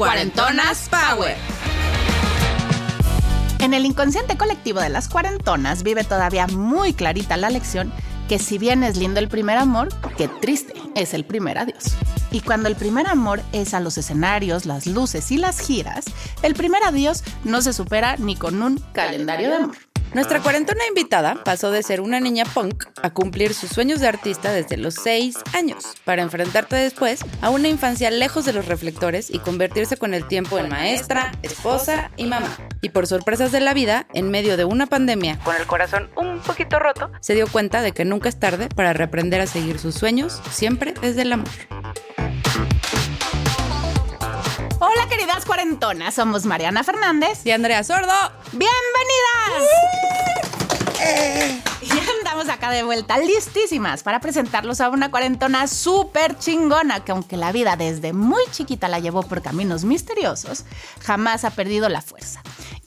Cuarentonas Power. En el inconsciente colectivo de las cuarentonas vive todavía muy clarita la lección que si bien es lindo el primer amor, qué triste es el primer adiós. Y cuando el primer amor es a los escenarios, las luces y las giras, el primer adiós no se supera ni con un calendario de amor. Nuestra cuarentona invitada pasó de ser una niña punk a cumplir sus sueños de artista desde los 6 años, para enfrentarte después a una infancia lejos de los reflectores y convertirse con el tiempo en maestra, esposa y mamá. Y por sorpresas de la vida, en medio de una pandemia, con el corazón un poquito roto, se dio cuenta de que nunca es tarde para reaprender a seguir sus sueños, siempre desde el amor. Hola queridas cuarentonas, somos Mariana Fernández. Y Andrea Sordo, ¡Bienvenidas! Ya andamos acá de vuelta, listísimas para presentarlos a una cuarentona súper chingona que aunque la vida desde muy chiquita la llevó por caminos misteriosos, jamás ha perdido la fuerza.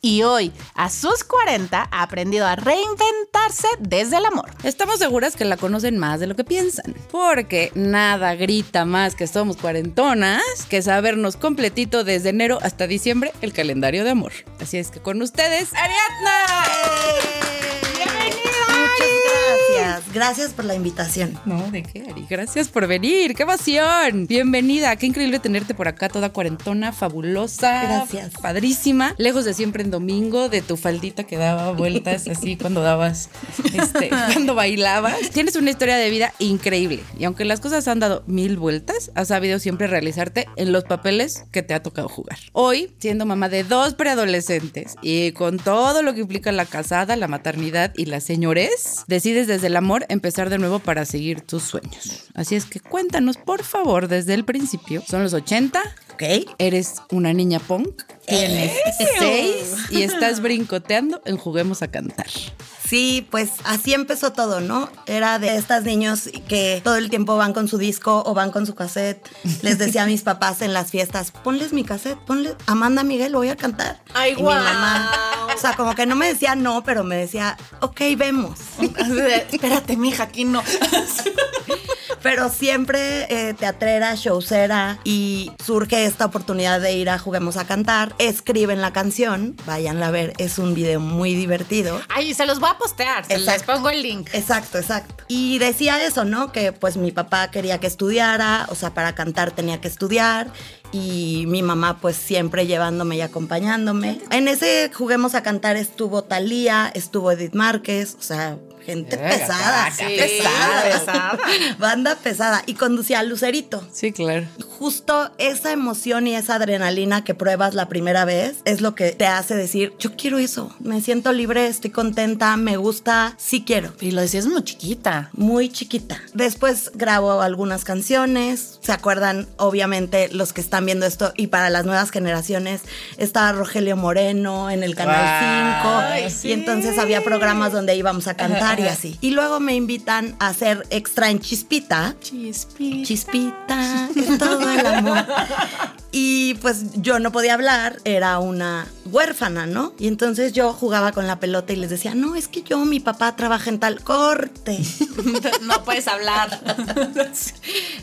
Y hoy, a sus 40, ha aprendido a reinventarse desde el amor. Estamos seguras que la conocen más de lo que piensan, porque nada grita más que somos cuarentonas que sabernos completito desde enero hasta diciembre el calendario de amor. Así es que con ustedes, Ariadna. Gracias, gracias por la invitación. No, ¿de qué, Ari? Gracias por venir. ¡Qué emoción! Bienvenida. Qué increíble tenerte por acá, toda cuarentona, fabulosa. Gracias. Padrísima. Lejos de siempre en domingo, de tu faldita que daba vueltas así cuando dabas, este, cuando bailabas. Tienes una historia de vida increíble. Y aunque las cosas han dado mil vueltas, has sabido siempre realizarte en los papeles que te ha tocado jugar. Hoy, siendo mamá de dos preadolescentes y con todo lo que implica la casada, la maternidad y la señores, decides desde el amor empezar de nuevo para seguir tus sueños. Así es que cuéntanos, por favor, desde el principio. Son los 80, Ok. eres una niña punk, tienes seis y estás brincoteando en Juguemos a Cantar. Sí, pues así empezó todo, ¿no? Era de estas niños que todo el tiempo van con su disco o van con su cassette. Les decía a mis papás en las fiestas, ponles mi cassette, ponle Amanda Miguel, voy a cantar. Ay, y mi guau. mamá, o sea, como que no me decía no, pero me decía, ok, vemos. Espérate, mija, aquí no. Pero siempre eh, teatrera, showcera y surge esta oportunidad de ir a Juguemos a Cantar. Escriben la canción, váyanla a ver, es un video muy divertido. Ay, se los voy a postear, se les pongo el link. Exacto, exacto. Y decía eso, ¿no? Que pues mi papá quería que estudiara, o sea, para cantar tenía que estudiar y mi mamá pues siempre llevándome y acompañándome. En ese Juguemos a Cantar estuvo Talía, estuvo Edith Márquez, o sea, gente pesada, pesada, pesada. banda pesada y conducía a Lucerito. Sí, claro. Justo esa emoción y esa adrenalina que pruebas la primera vez es lo que te hace decir, yo quiero eso, me siento libre, estoy contenta, me gusta, sí quiero. Y lo decías muy chiquita. Muy chiquita. Después grabo algunas canciones. ¿Se acuerdan? Obviamente los que están viendo esto y para las nuevas generaciones estaba Rogelio Moreno en el Canal 5 Ay, y entonces había programas donde íbamos a cantar y así. Y luego me invitan a hacer extra en Chispita. Chispita. Chispita, es todo el amor. Y pues yo no podía hablar, era una huérfana, ¿no? Y entonces yo jugaba con la pelota y les decía, no, es que yo, mi papá trabaja en tal corte. no puedes hablar.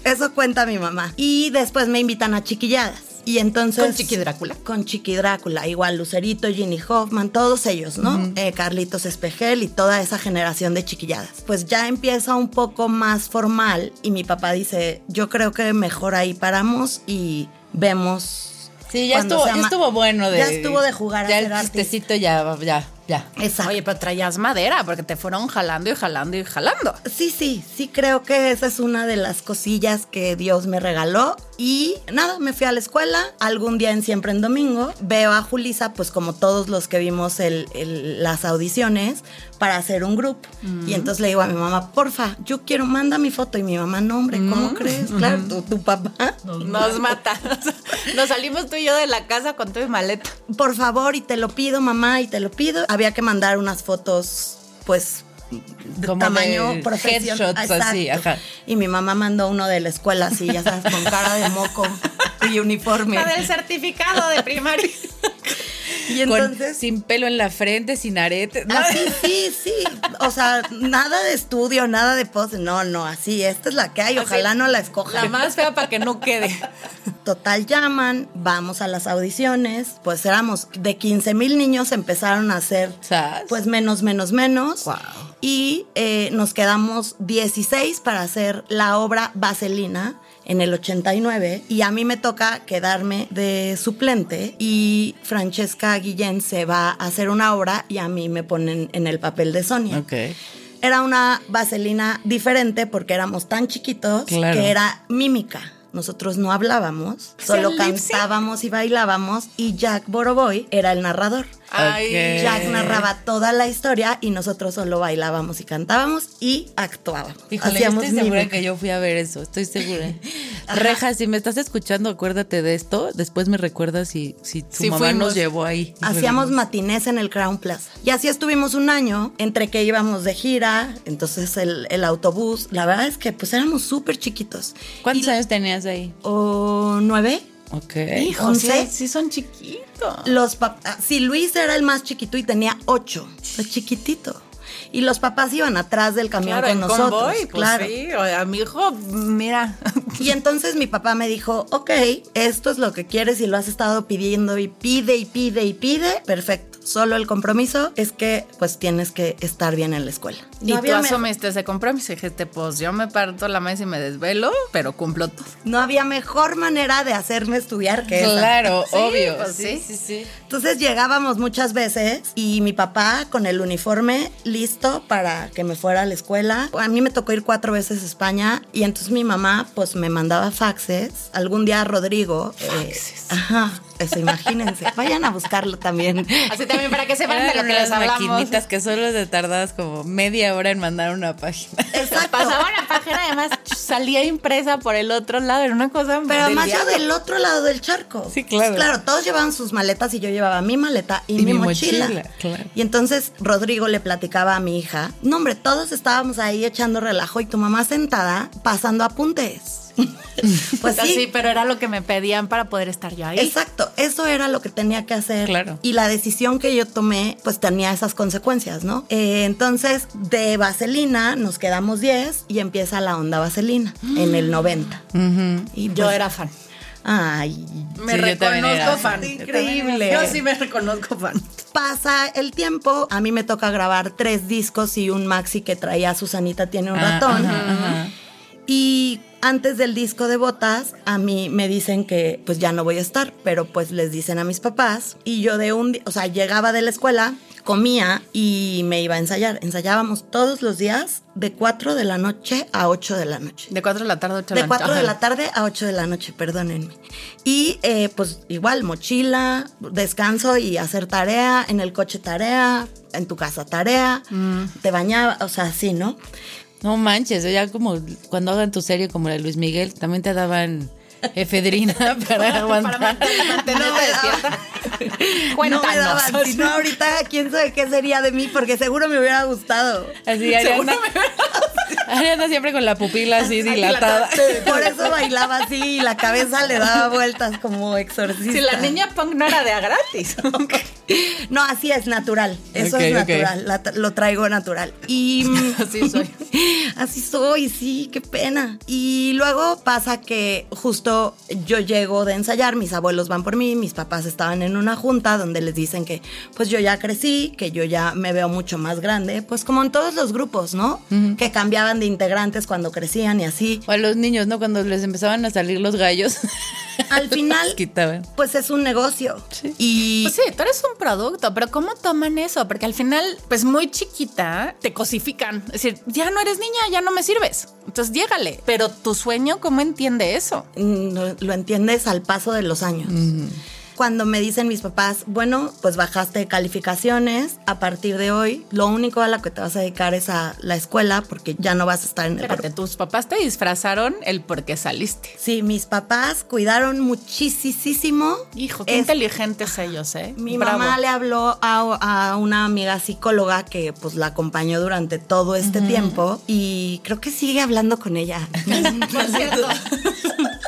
Eso cuenta mi mamá. Y después me invitan a chiquilladas. Y entonces. Con Chiqui Drácula. Con Chiqui Drácula. Igual Lucerito, Ginny Hoffman, todos ellos, ¿no? Eh, Carlitos Espejel y toda esa generación de chiquilladas. Pues ya empieza un poco más formal y mi papá dice: Yo creo que mejor ahí paramos y vemos. Sí, ya estuvo, ya bueno de. Ya estuvo de jugar a Ya ser el chistecito ya, ya. Ya. Exacto. Oye, pero traías madera porque te fueron jalando y jalando y jalando. Sí, sí, sí creo que esa es una de las cosillas que Dios me regaló. Y nada, me fui a la escuela. Algún día en Siempre en Domingo veo a Julisa, pues como todos los que vimos el- el- las audiciones, para hacer un grupo. Y entonces le digo a mi mamá, porfa, yo quiero, manda mi foto. Y mi mamá, no, hombre, ¿cómo crees? Claro, tu, tu papá. Nos mata. Nos salimos tú y yo de la casa con tu maleta. Por favor, y te lo pido, mamá, y te lo pido. Había que mandar unas fotos, pues, Como tamaño de profesional. headshots, así, Exacto. ajá. Y mi mamá mandó uno de la escuela, así, ya sabes, con cara de moco y uniforme. La del certificado de primaria. Y Con- entonces... sin pelo en la frente, sin aretes. ¿no? Así, sí, sí. O sea, nada de estudio, nada de pose. No, no, así. Esta es la que hay. Ojalá no la escoja. La más fea para que no quede. Total llaman, vamos a las audiciones. Pues éramos de 15 mil niños, empezaron a hacer pues menos, menos, menos. Wow. Y eh, nos quedamos 16 para hacer la obra Vaselina en el 89. Y a mí me toca quedarme de suplente. Y Francesca Guillén se va a hacer una obra y a mí me ponen en el papel de Sonia. Ok. Era una vaselina diferente porque éramos tan chiquitos Claro. que era mímica. Nosotros no hablábamos, solo cantábamos y bailábamos y Jack Boroboy era el narrador. Ay, Ok. Jack narraba toda la historia y nosotros solo bailábamos y cantábamos y actuábamos. Híjole, Hacíamos estoy segura que yo fui a ver eso, estoy segura. Reja, si me estás escuchando, acuérdate de esto. Después me recuerdas si, si tu Sí, mamá fuimos. nos llevó ahí. Hacíamos matinés en el Crown Plaza. Y así estuvimos un año, entre que íbamos de gira, entonces el, el autobús. La verdad es que pues éramos súper chiquitos. ¿Cuántos años tenías ahí? ¿O nueve? Ok. Hijo, sí, son chiquitos. Los papás, sí, Luis era el más chiquito y tenía ocho, sea, chiquitito. Y los papás iban atrás del camión Claro, con en nosotros. convoy, pues claro. sí. O a mi hijo, mira. Y entonces mi papá me dijo, ok, esto es lo que quieres y lo has estado pidiendo y pide y pide y pide, perfecto. Solo el compromiso es que pues tienes que estar bien en la escuela. Y No tú asumiste ese compromiso y dijiste, pues yo me parto la mesa y me desvelo, pero cumplo todo. no había mejor manera de hacerme estudiar que esa. Claro, Sí, obvio. pues sí, sí. sí, sí. Entonces llegábamos muchas veces y mi papá con el uniforme listo para que me fuera a la escuela. A mí me tocó ir cuatro veces a España y entonces mi mamá pues me mandaba faxes. Algún día Rodrigo... eh, Faxes. ajá, eso imagínense. Vayan a buscarlo también. Así también para que sepan de Eran lo que les hablamos. maquinitas que solo te tardabas como media hora en mandar una página. Exacto. Pasaba la página, además salía impresa por el otro lado, era una cosa Pero del más yo del otro lado del charco. Sí, claro. Claro, todos llevaban sus maletas y yo llevaba mi maleta y, Y mi, mi mochila. mochila, claro. Y entonces Rodrigo le platicaba a mi hija, no hombre, todos estábamos ahí echando relajo y tu mamá sentada pasando apuntes. pues Sí, sí, pero era lo que me pedían para poder estar yo ahí. Exacto, eso era lo que tenía que hacer. Claro. Y la decisión que yo tomé, pues tenía esas consecuencias, ¿no? Eh, entonces, de Vaselina nos quedamos 10 y empieza la onda Vaselina en el 90. Y Yo pues, era fan. Ay, Me Sí, reconozco fan. fan. Increíble. Yo sí me reconozco fan. pasa el tiempo, a mí me toca grabar tres discos y un maxi que traía Susanita tiene un Ah, ratón. ajá, ajá. Y antes del disco de botas, a mí me dicen que pues ya no voy a estar, pero pues les dicen a mis papás. Y yo de un día, o sea, llegaba de la escuela, comía y me iba a ensayar. Ensayábamos todos los días de 4 de la noche a 8 de la noche. De 4 de la tarde a 8 De 4 de la tarde a 8 de la noche, perdónenme. Y eh, pues igual, mochila, descanso y hacer tarea, en el coche tarea, en tu casa tarea, te bañaba, o sea, así, ¿no? No manches, ya como cuando hagan tu serie como la de Luis Miguel, también te daban efedrina para aguantar. mantenerte No me despierta. No me Cuéntanos. daban, si no ahorita, quién sabe qué sería de mí, porque seguro me hubiera gustado. Así, Ariana, Ariana siempre con la pupila así dilatada. Por eso bailaba así y la cabeza le daba vueltas como exorcista. Si la niña punk no era de a gratis. No, así es natural. Eso es natural. la- lo traigo natural. Y mm, Así soy. Así soy, sí, qué pena. Y luego pasa que justo yo llego de ensayar, mis abuelos van por mí, mis papás estaban en una junta donde les dicen que pues yo ya crecí, que yo ya me veo mucho más grande, pues como en todos los grupos, ¿no? Que cambiaban de integrantes cuando crecían y así. O a los niños, ¿no? Cuando les empezaban a salir los gallos. Al final, pues es un negocio. Sí. Y Pues sí, tú eres un producto, pero ¿cómo toman eso? Porque al final, pues muy chiquita, te cosifican. Es decir, ya no eres niña, ya no me sirves. Entonces, llégale. Pero tu sueño, ¿cómo entiende eso? Mm, Lo, entiendes al paso de los años. Cuando me dicen mis papás, bueno, pues bajaste de calificaciones, a partir de hoy, lo único a lo que te vas a dedicar es a la escuela porque ya no vas a estar en el Espérate, tus papás te disfrazaron el por qué saliste. Sí, mis papás cuidaron muchísimo. Hijo, qué Es- inteligentes ellos, ¿eh? Mi Bravo. mamá le habló a, a una amiga psicóloga que pues la acompañó durante todo este tiempo y creo que sigue hablando con ella. Por cierto.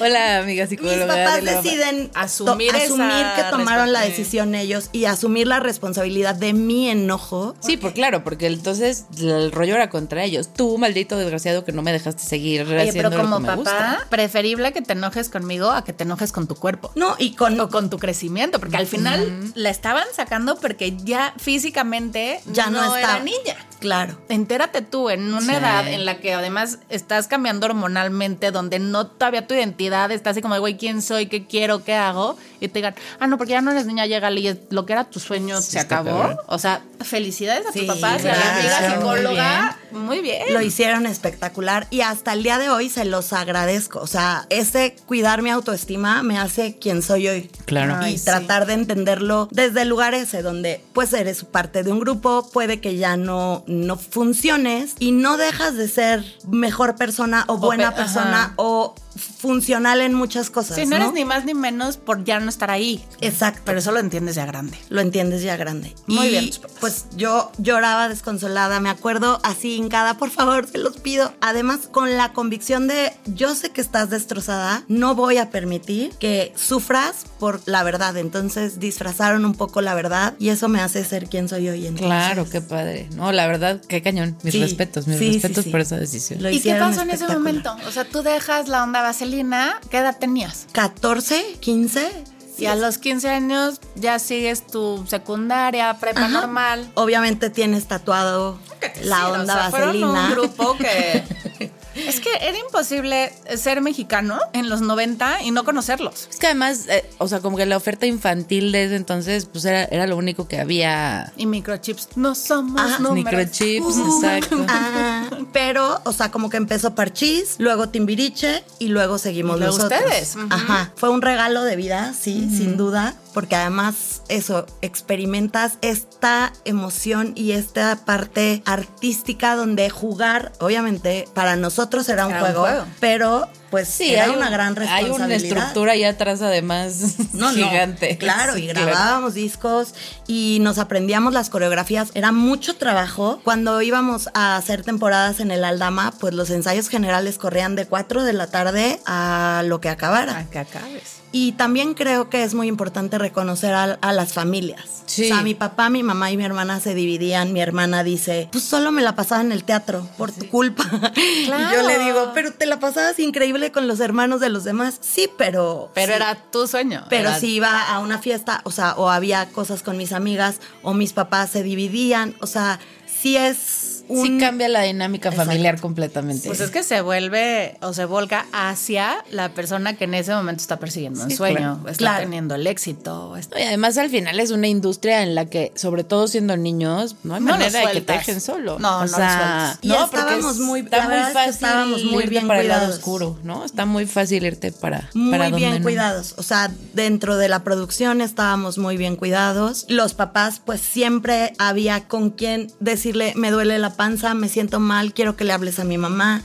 Hola, amiga Mis psicóloga. papás de la mamá. deciden Asumir to- esa asumir que tomaron la decisión ellos y asumir la responsabilidad de mi enojo. Sí, por claro, porque entonces el rollo era contra ellos. Tú, maldito desgraciado, que no me dejaste seguir Oye, haciendo pero lo como que me papá, gusta. preferible que te enojes conmigo a que te enojes con tu cuerpo. No, y con O con tu crecimiento, porque al final la estaban sacando porque ya físicamente ya no, no está era niña. Claro. Entérate tú en una Sí. edad en la que además estás cambiando hormonalmente, donde no todavía tu identidad está así como de, güey, ¿quién soy? ¿Qué quiero? ¿Qué hago? Y te digan, ah, no, porque ya no eres niña, llega y lo que era tu sueño Sí, se acabó. cabrón. O sea, felicidades a Sí, tus papás y a la amiga muy psicóloga. Muy bien. Lo hicieron espectacular y hasta el día de hoy se los agradezco. O sea, ese cuidar mi autoestima me hace quien soy hoy. Claro. Y Ay, sí. tratar de entenderlo desde el lugar ese donde pues eres parte de un grupo, puede que ya no, no funciones y no dejas de ser mejor persona o buena pe- persona ajá. o funcional en muchas cosas. Sí, no, eres ni más ni menos por ya no estar ahí. Exacto. Pero eso lo entiendes ya grande. lo entiendes ya grande. Muy Y, bien. Pues yo lloraba desconsolada, me acuerdo así hincada, por favor, se los pido. Además, con la convicción de yo sé que estás destrozada, no voy a permitir que sufras por la verdad. Entonces disfrazaron un poco la verdad y eso me hace ser quien soy hoy. Entonces, Claro, qué padre. No, la verdad, qué cañón. Mis Sí, respetos, mis sí, respetos sí. por esa decisión. Lo ¿Y qué pasó en ese momento? O sea, tú dejas la onda vaselina, ¿qué edad tenías? 14, 15. Y a los 15 años ya sigues tu secundaria, prepa Ajá. normal. Obviamente tienes tatuado la Sí, onda o sea, fueron vaselina. un grupo que... es que era imposible ser mexicano en los 90 y no conocerlos. Es que además, eh, o sea, como que la oferta infantil desde entonces, pues era, era lo único que había. Y microchips, no somos números. Microchips, Uh, exacto. ah, pero, o sea, como que empezó Parchís, luego Timbiriche y luego seguimos Y luego nosotros. ustedes. Ajá. Fue un regalo de vida, sí, sin duda, porque además eso, experimentas esta emoción y esta parte artística donde jugar, obviamente, para nosotros era un, Era un juego, pero pues Sí, era hay una un- gran Hay responsabilidad. una estructura ahí atrás, además, No, no, gigante. Claro, y grabábamos discos y nos aprendíamos las coreografías. Era mucho trabajo. Cuando íbamos a hacer temporadas en el Aldama, pues los ensayos generales corrían de 4 de la tarde a lo que acabara. A que acabes. Y también creo que es muy importante reconocer a, a las familias. Sí. O sea, mi papá, mi mamá y mi hermana se dividían. Mi hermana dice, pues solo me la pasaba en el teatro por tu culpa. Y yo Claro. le digo, pero te la pasabas increíble con los hermanos de los demás. Sí, pero... Pero sí. era tu sueño. Pero era- si iba a una fiesta, o sea, o había cosas con mis amigas, o mis papás se dividían, o sea, sí es un... Sí cambia la dinámica Exacto. familiar completamente. Pues es que se vuelve o se volca hacia la persona que en ese momento está persiguiendo un Sí, sueño, claro. está Claro. teniendo el éxito. está- y además al final es una industria en la que, sobre todo siendo niños, no hay No manera de que te dejen solo. No, o no sea, no, estábamos es- muy- está muy verdad es que fácil estábamos muy irte bien para el lado cuidados. oscuro, ¿no? Está muy fácil irte para Muy para donde bien no. cuidados, o sea, dentro de la producción estábamos muy bien cuidados. Los papás, pues siempre había con quien decirle, me duele la panza, me siento mal, quiero que le hables a mi mamá.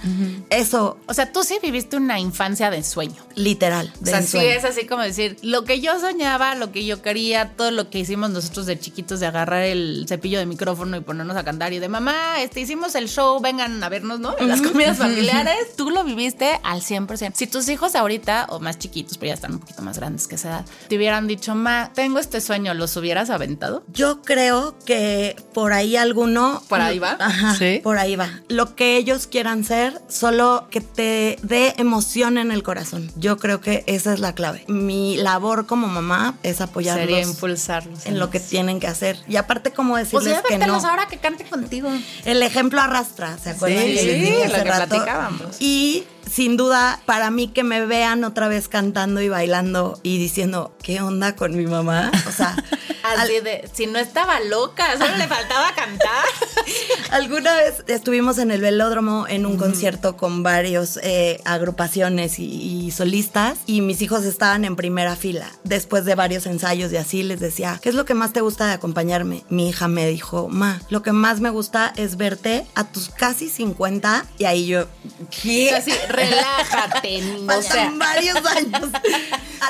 Eso, O sea, tú sí viviste una infancia de sueño. literal. O de sea, sí es así como decir, lo que yo soñaba, lo que yo quería, todo lo que hicimos nosotros de chiquitos de agarrar el cepillo de micrófono y ponernos a cantar y de mamá, este hicimos el show, vengan a vernos, ¿no? En las comidas familiares, tú lo viviste al 100%. Si tus hijos ahorita, o más chiquitos, pero ya están un poquito más grandes que esa edad, te hubieran dicho, ma, tengo este sueño, ¿los hubieras aventado? Yo creo que por ahí alguno. ¿Por ahí va? Ajá, Sí. por ahí va. Lo que ellos quieran ser, solo que te dé emoción en el corazón. Yo creo que esa es la clave. Mi labor como mamá es apoyarlos Sería impulsarlos. en lo que tienen que hacer. Y aparte, como Pues decirles ya que no. ahora que cante contigo. El ejemplo arrastra, ¿se acuerdan? Sí, sí, dije lo que rato? platicábamos. Y sin duda, para mí que me vean otra vez cantando y bailando y diciendo, ¿qué onda con mi mamá? O sea, Así de, si no estaba loca, solo le faltaba cantar. alguna vez estuvimos en el velódromo en un concierto con varios eh, agrupaciones y, y solistas y mis hijos estaban en primera fila. Después de varios ensayos y así les decía, ¿qué es lo que más te gusta de acompañarme? Mi hija me dijo, ma, lo que más me gusta es verte a tus casi 50 y ahí yo, ¿qué? Así, relájate. O sea, varios años.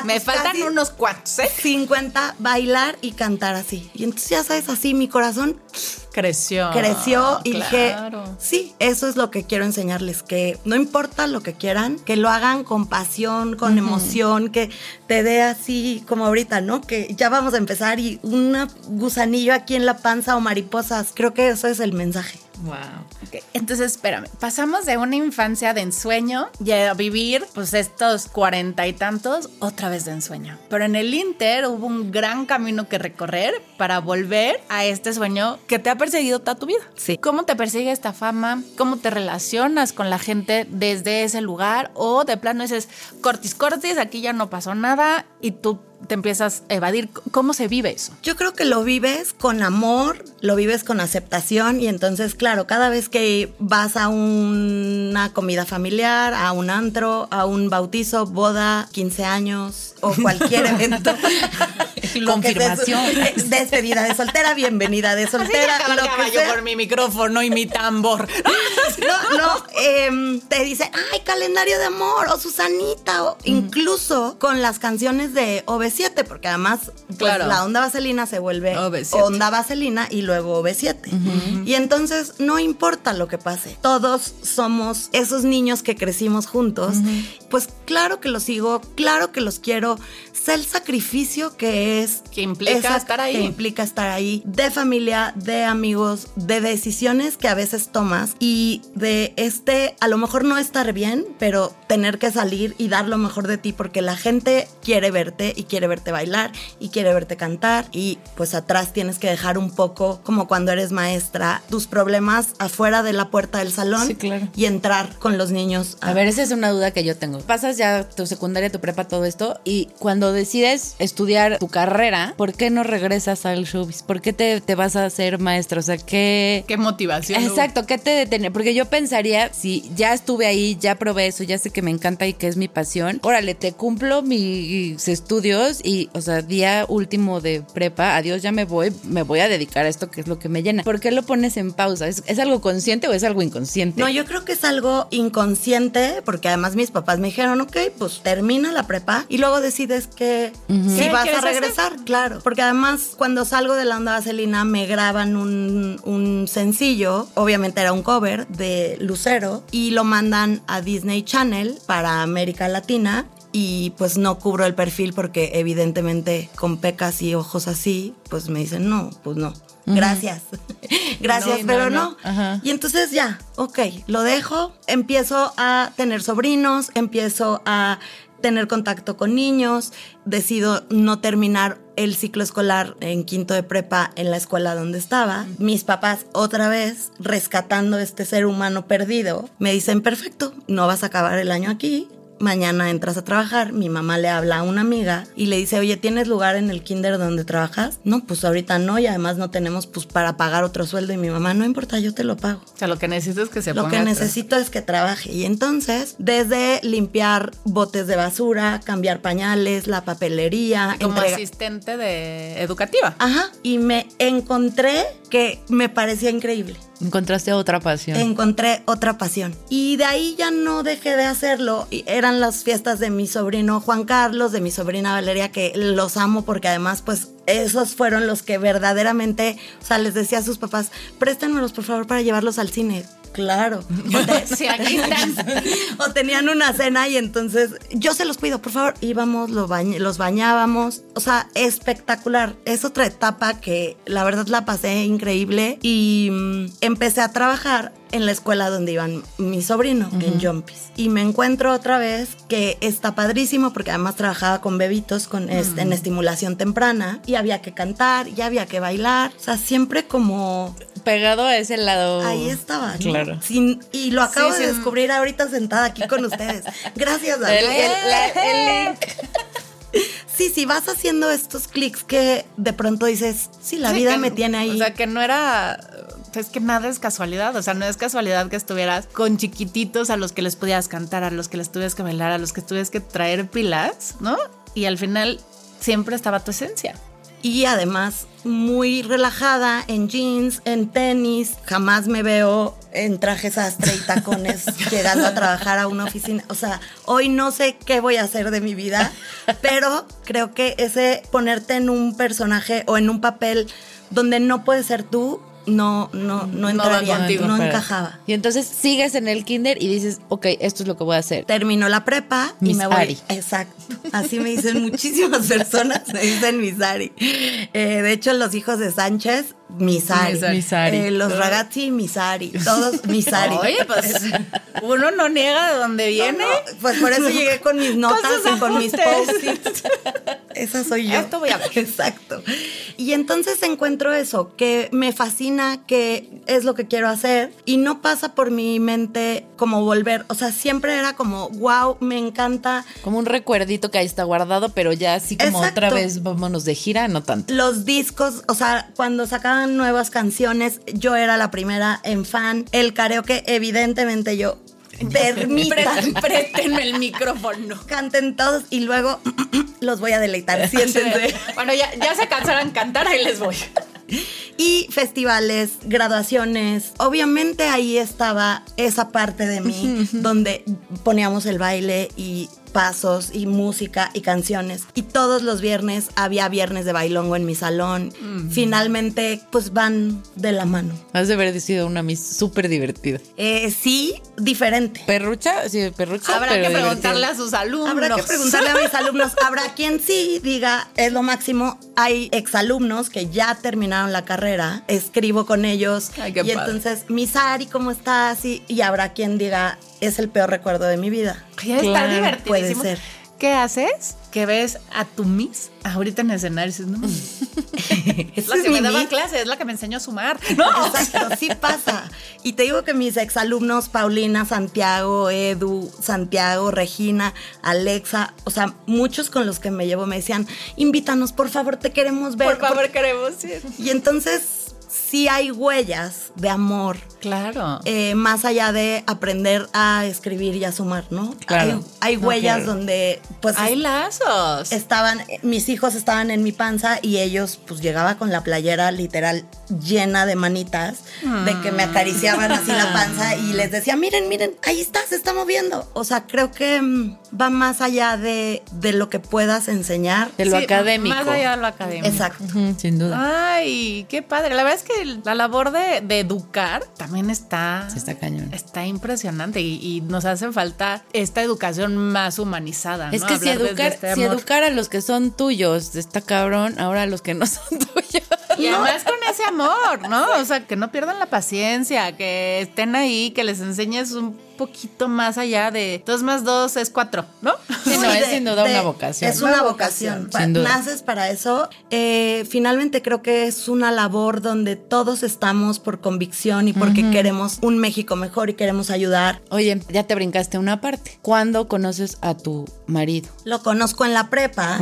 Me faltan unos cuantos, ¿eh? 50 bailar y cantar así. Y entonces ya sabes, así mi corazón Creció. creció y dije, Claro. sí, eso es lo que quiero enseñarles, que no importa lo que quieran, que lo hagan con pasión, con emoción, que te dé así como ahorita, ¿no? Que ya vamos a empezar y un gusanillo aquí en la panza o mariposas. Creo que eso es el mensaje. Wow. Entonces, espérame, pasamos de una infancia de ensueño y a vivir, pues estos cuarenta y tantos, otra vez de ensueño. Pero en el Inter hubo un gran camino que recorrer para volver a este sueño que te ha perseguido toda tu vida. Sí. ¿Cómo te persigue esta fama? ¿Cómo te relacionas con la gente desde ese lugar? O de plano dices, cortis, cortis, aquí ya no pasó nada y tú te empiezas a evadir. ¿Cómo se vive eso? Yo creo que lo vives con amor, lo vives con aceptación y entonces, claro, cada vez que vas a una comida familiar, a un antro, a un bautizo, boda, 15 años o cualquier evento. Confirmación. sea, Despedida de soltera, bienvenida de soltera, lo que sea. mi micrófono y mi tambor. No, no, em, te dice, ay, calendario de amor, o Susanita, o incluso con las canciones de OV7, porque además, pues, Claro. la onda vaselina se vuelve OV7. onda vaselina y luego OV7. Y entonces no importa lo que pase, todos somos esos niños que crecimos juntos. Pues claro que los sigo, claro que los quiero. Sé el sacrificio que es. Que implica estar ahí. Que implica estar ahí, de familia, de amigos, de decisiones que a veces tomas y de este, a lo mejor no estar bien, pero tener que salir y dar lo mejor de ti porque la gente quiere verte y quiere verte bailar y quiere verte cantar y pues atrás tienes que dejar un poco como cuando eres maestra tus problemas afuera de la puerta del salón Sí, claro. y entrar con los niños. A ver, esa es una duda que yo tengo. Pasas ya tu secundaria, tu prepa, todo esto, y cuando decides estudiar tu carrera, ¿por qué no regresas al showbiz? ¿Por qué te, te vas a hacer maestra? O sea, ¿qué... Qué motivación. Exacto, ¿qué te detiene? Porque yo pensaría, si ya estuve ahí, ya probé eso, ya sé que me encanta y que es mi pasión, órale, te cumplo mis estudios y, o sea, día último de prepa, adiós, ya me voy, me voy a dedicar a esto que es lo que me llena. ¿Por qué lo pones en pausa? ¿Es, es algo consciente o es algo inconsciente? No, yo creo que es algo inconsciente, porque además mis papás me dijeron, ok, pues termina la prepa y luego decides que si ¿Qué vas a hacer? regresar, claro. Porque además cuando salgo de la onda vaselina me graban un, un sencillo, obviamente era un cover de Lucero, y lo mandan a Disney Channel para América Latina. Y pues no cubro el perfil porque evidentemente con pecas y ojos así, pues me dicen, no, pues no. Gracias. Gracias, No, pero no. no. Y entonces ya, ok, lo dejo, empiezo a tener sobrinos, empiezo a tener contacto con niños, decido no terminar el ciclo escolar en quinto de prepa en la escuela donde estaba. Mis papás otra vez rescatando este ser humano perdido, me dicen, perfecto, no vas a acabar el año aquí. Mañana entras a trabajar, mi mamá le habla a una amiga y le dice, oye, ¿tienes lugar en el kinder donde trabajas? No, pues ahorita no y además no tenemos pues para pagar otro sueldo y mi mamá, no importa, yo te lo pago. O sea, lo que necesito es que se Lo ponga que necesito es que trabaje. Y entonces, desde limpiar botes de basura, cambiar pañales, la papelería, Como entrega- asistente de educativa. Ajá. Y me encontré que me parecía increíble. Encontraste otra pasión. Encontré otra pasión. Y de ahí ya no dejé de hacerlo. Y eran las fiestas de mi sobrino Juan Carlos, de mi sobrina Valeria, que los amo porque además, pues, esos fueron los que verdaderamente, o sea, les decía a sus papás, préstenmelos por favor para llevarlos al cine. Claro. O te- Sí, aquí están. o tenían una cena y entonces yo se los cuido, por favor. Íbamos, lo bañ- los bañábamos. O sea, espectacular. Es otra etapa que la verdad la pasé increíble y mm, empecé a trabajar en la escuela donde iban mi sobrino, en Jumpis. Y me encuentro otra vez que está padrísimo porque además trabajaba con bebitos con este, en estimulación temprana y había que cantar y había que bailar. O sea, siempre como Pegado a ese lado. ahí estaba. ¿no? Claro. Sin- y lo acabo Sí, de sí. descubrir ahorita sentada aquí con ustedes. Gracias, El, Dani. el- la- el link. Sí, sí, vas haciendo estos clics que de pronto dices, sí, la Sí, vida que- me tiene ahí. O sea, que no era. Es que nada es casualidad. O sea, no es casualidad que estuvieras con chiquititos a los que les podías cantar, a los que les tuvieras que bailar, a los que tuvieras que traer pilas, ¿no? Y al final siempre estaba tu esencia. y además muy relajada en jeans, en tenis. Jamás me veo en traje sastre y tacones llegando a trabajar a una oficina. O sea, hoy no sé qué voy a hacer de mi vida, pero creo que ese ponerte en un personaje o en un papel donde no puedes ser tú, no, no, no entraría, contigo. no encajaba. Y entonces sigues en el kinder y dices, ok, esto es lo que voy a hacer. Termino la prepa y me voy. Ari. Exacto. Así me dicen muchísimas personas, me dicen Misari. Eh, de hecho, los hijos de Sánchez, Misari. Misari. Misari. Eh, los ragazzi, Misari. Todos Misari. Oye, pues uno no niega de dónde viene. No, pues por eso llegué con mis notas sus y con mis post-its. Esa soy yo. Esto voy a ver. Exacto. Y entonces encuentro eso, que me fascina, que es lo que quiero hacer y no pasa por mi mente como volver. O sea, siempre era como, wow, me encanta. Como un recuerdito que ahí está guardado, pero ya así como Exacto. otra vez vámonos de gira, no tanto. Los discos, o sea, cuando sacaban nuevas canciones, yo era la primera en fan. El karaoke, evidentemente yo, permitan, Pré- Préstenme el micrófono. canten todos y luego los voy a deleitar, siéntense. Bueno, ya, ya se cansaron cantar, ahí les voy. Y festivales, graduaciones. Obviamente ahí estaba esa parte de mí donde poníamos el baile y pasos y música y canciones. Y todos los viernes había viernes de bailongo en mi salón. Finalmente, pues van de la mano. Has de haber sido una miss súper divertida. Eh, sí, diferente. Perrucha, sí, perrucha. Habrá pero que divertida. preguntarle a sus alumnos. Habrá que preguntarle a mis alumnos. Habrá quien sí diga, es lo máximo. Hay exalumnos que ya terminaron la carrera, escribo con ellos. Ay, qué y padre. entonces, Misari, ¿cómo estás? Y, y habrá quien diga, es el peor recuerdo de mi vida. Ya está Claro, divertidísimo. puede ser. ¿Qué haces? Que ves a tu Miss ahorita en el escenario y dices, no, es Ese la es que me daba Miss. clase, es la que me enseñó a sumar. No, Exacto, sí pasa. Y te digo que mis exalumnos, Paulina, Santiago, Edu, Santiago, Regina, Alexa, o sea, muchos con los que me llevo me decían, invítanos, por favor, te queremos ver. por favor, queremos ir. Y entonces sí hay huellas de amor, Claro. eh, más allá de aprender a escribir y a sumar, ¿no? Claro. Hay, hay No, huellas claro. donde, pues, Hay lazos. estaban, mis hijos estaban en mi panza y ellos, pues, llegaba con la playera literal llena de manitas, de que me acariciaban así la panza y les decía, miren, miren, ahí está, se está moviendo. O sea, creo que mm, va más allá de, de lo que puedas enseñar. De lo Sí, académico. Más allá de lo académico. Exacto. Sin duda. Ay, qué padre. La verdad es que la labor de, de educar también está, Sí, está cañón. está impresionante y, y nos hace falta esta educación más humanizada. Es ¿no? que si Hablar educar, este si educar a los que son tuyos está cabrón, ahora a los que no son tuyos. Y además con ese amor, ¿no? O sea, que no pierdan la paciencia, que estén ahí, que les enseñes un poquito más allá de dos más dos es cuatro, ¿no? Sí, no, Sí, es de- sin duda de- una vocación. Es una vocación. sin duda. Naces para eso. Eh, finalmente creo que es una labor donde todos estamos por convicción y porque queremos un México mejor y queremos ayudar. Oye, ya te brincaste una parte. ¿Cuándo conoces a tu marido? Lo conozco en la prepa,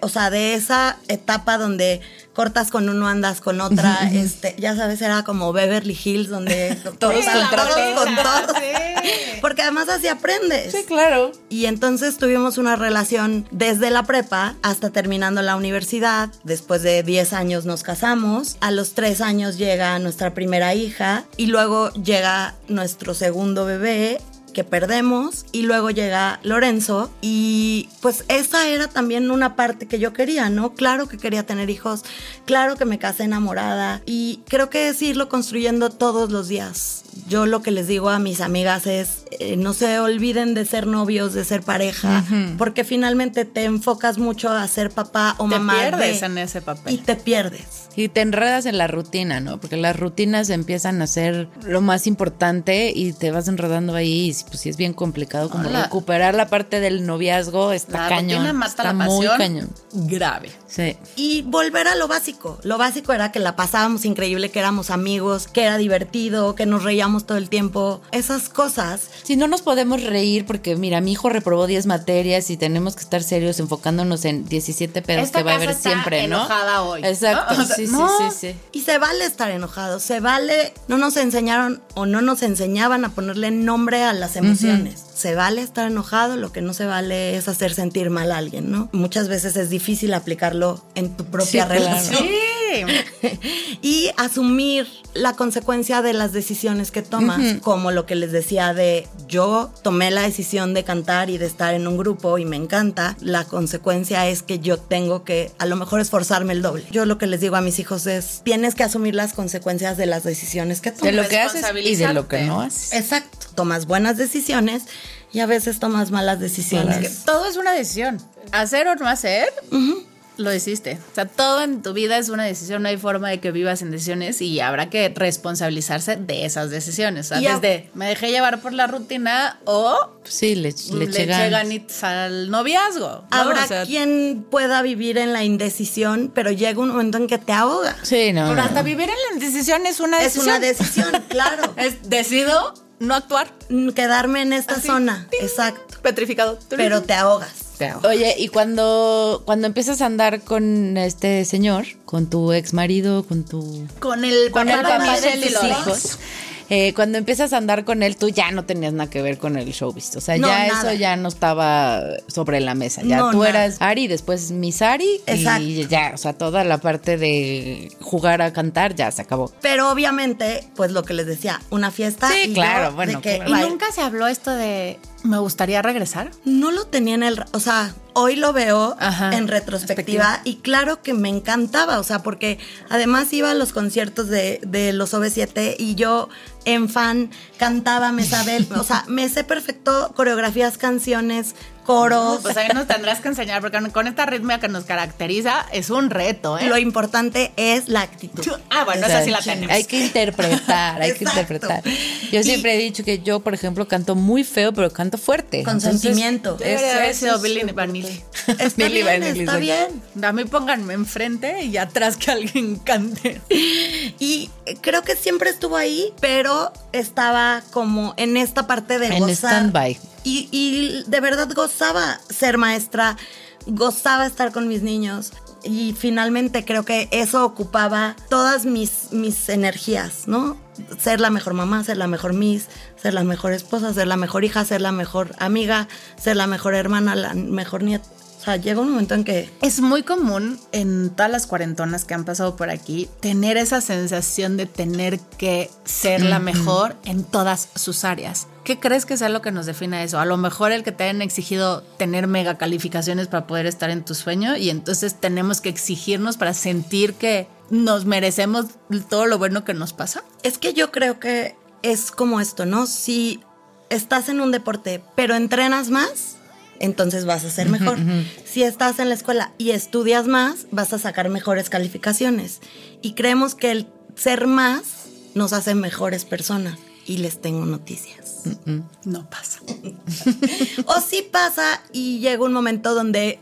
o sea, de esa etapa donde cortas con uno, andas con otra, este, ya sabes, era como Beverly Hills, donde Todos contra todos con todos. Sí. Porque además así aprendes. claro. Y entonces tuvimos una relación desde la prepa hasta terminando la universidad. Después de 10 años nos casamos. A los 3 años llega nuestra primera hija y luego llega nuestro segundo bebé que perdemos y luego llega Lorenzo y pues esa era también una parte que yo quería, ¿no? Claro que quería tener hijos, claro que me casé enamorada y creo que es irlo construyendo todos los días. Yo lo que les digo a mis amigas es, eh, no se olviden de ser novios, de ser pareja, porque finalmente te enfocas mucho a ser papá o te mamá. pierdes de- en ese papel. Y te pierdes. Y te enredas en la rutina, ¿no? Porque las rutinas empiezan a ser lo más importante y te vas enredando ahí y pues sí es bien complicado como Hola. recuperar la parte del noviazgo está la cañón. rutina mata está la muy cañón. Grave. Sí. Y volver a lo básico. Lo básico era que la pasábamos increíble, que éramos amigos, que era divertido, que nos reíamos todo el tiempo. Esas cosas. Si no nos podemos reír porque mira, mi hijo reprobó 10 materias y tenemos que estar serios enfocándonos en 17 pedos Esta que va a haber siempre, ¿no? enojada hoy, Exacto. ¿no? O sea, sí, no. sí, sí, sí. Y se vale estar enojados, se vale, no nos enseñaron o no nos enseñaban a ponerle nombre a las emociones. Se vale estar enojado, lo que no se vale es hacer sentir mal a alguien, ¿no? Muchas veces es difícil aplicarlo en tu propia Sí, claro. relación. Sí. y asumir la consecuencia de las decisiones que tomas, como lo que les decía de yo tomé la decisión de cantar y de estar en un grupo y me encanta, la consecuencia es que yo tengo que a lo mejor esforzarme el doble. Yo lo que les digo a mis hijos es, tienes que asumir las consecuencias de las decisiones que De tomas. lo que haces y de lo que no haces. Exacto, tomas buenas decisiones y a veces tomas malas decisiones. Es que todo es una decisión. Hacer o no hacer, lo hiciste. O sea, todo en tu vida es una decisión. No hay forma de que vivas en decisiones y habrá que responsabilizarse de esas decisiones. O sea, desde me dejé llevar por la rutina o Sí, le, le, le, ganitas al noviazgo. ¿no? Habrá O sea, quien pueda vivir en la indecisión, pero llega un momento en que te ahoga. Sí, no. pero no. hasta vivir en la indecisión es una Es decisión. una decisión, claro. Es decido no actuar. Quedarme en esta Así, zona, exacto. Petrificado. Pero te ahogas. Oye, y cuando, cuando empiezas a andar con este señor, con tu ex marido, con tu con el con el papá, papá de tus hijos, eh, cuando empiezas a andar con él, tú ya no tenías nada que ver con el showbiz. O sea, No, ya nada. eso ya no estaba sobre la mesa. Ya No, tú nada. eras Ari, después Miss Ari. Exacto. Y ya, o sea, toda la parte de jugar a cantar ya se acabó. Pero obviamente, pues lo que les decía, una fiesta. Sí, y yo claro, de bueno, que, claro. ¿Y nunca se habló esto de me gustaría regresar? No lo tenía en el. O sea, hoy lo veo Ajá, en retrospectiva y claro que me encantaba. O sea, porque además iba a los conciertos de, de los OV7 y yo en fan cantaba, me sabía. o sea, me sé perfecto coreografías, canciones, coros. Pues ahí nos tendrás que enseñar, porque con esta ritmia que nos caracteriza es un reto, ¿eh? Lo importante es la actitud. Ah, bueno, esa sí la tenemos. Hay que interpretar, hay que interpretar. Yo Y- siempre he dicho que yo, por ejemplo, canto muy feo, pero canto fuerte. Con Entonces, sentimiento. Eso es Billy Vanilli. Está Billy bien, está bien. A mí pónganme enfrente y atrás que alguien cante. Y creo que siempre estuvo ahí, pero estaba como en esta parte de En gozar. stand-by. Y, y de verdad gozaba ser maestra, gozaba estar con mis niños. Y finalmente creo que eso ocupaba todas mis, mis energías, ¿no? Ser la mejor mamá, ser la mejor miss, ser la mejor esposa, ser la mejor hija, ser la mejor amiga, ser la mejor hermana, la mejor nieta. O sea, llega un momento en que Es muy común en todas las cuarentonas que han pasado por aquí tener esa sensación de tener que ser la mejor en todas sus áreas. ¿Qué crees que sea lo que nos define eso? A lo mejor el que te hayan exigido tener mega calificaciones para poder estar en tu sueño y entonces tenemos que exigirnos para sentir que nos merecemos todo lo bueno que nos pasa. Es que yo creo que es como esto, ¿no? Si estás en un deporte, pero entrenas más, entonces vas a ser mejor. Si estás en la escuela y estudias más, vas a sacar mejores calificaciones. Y creemos que el ser más nos hace mejores personas. Y les tengo noticias. No pasa. o sí pasa y llega un momento donde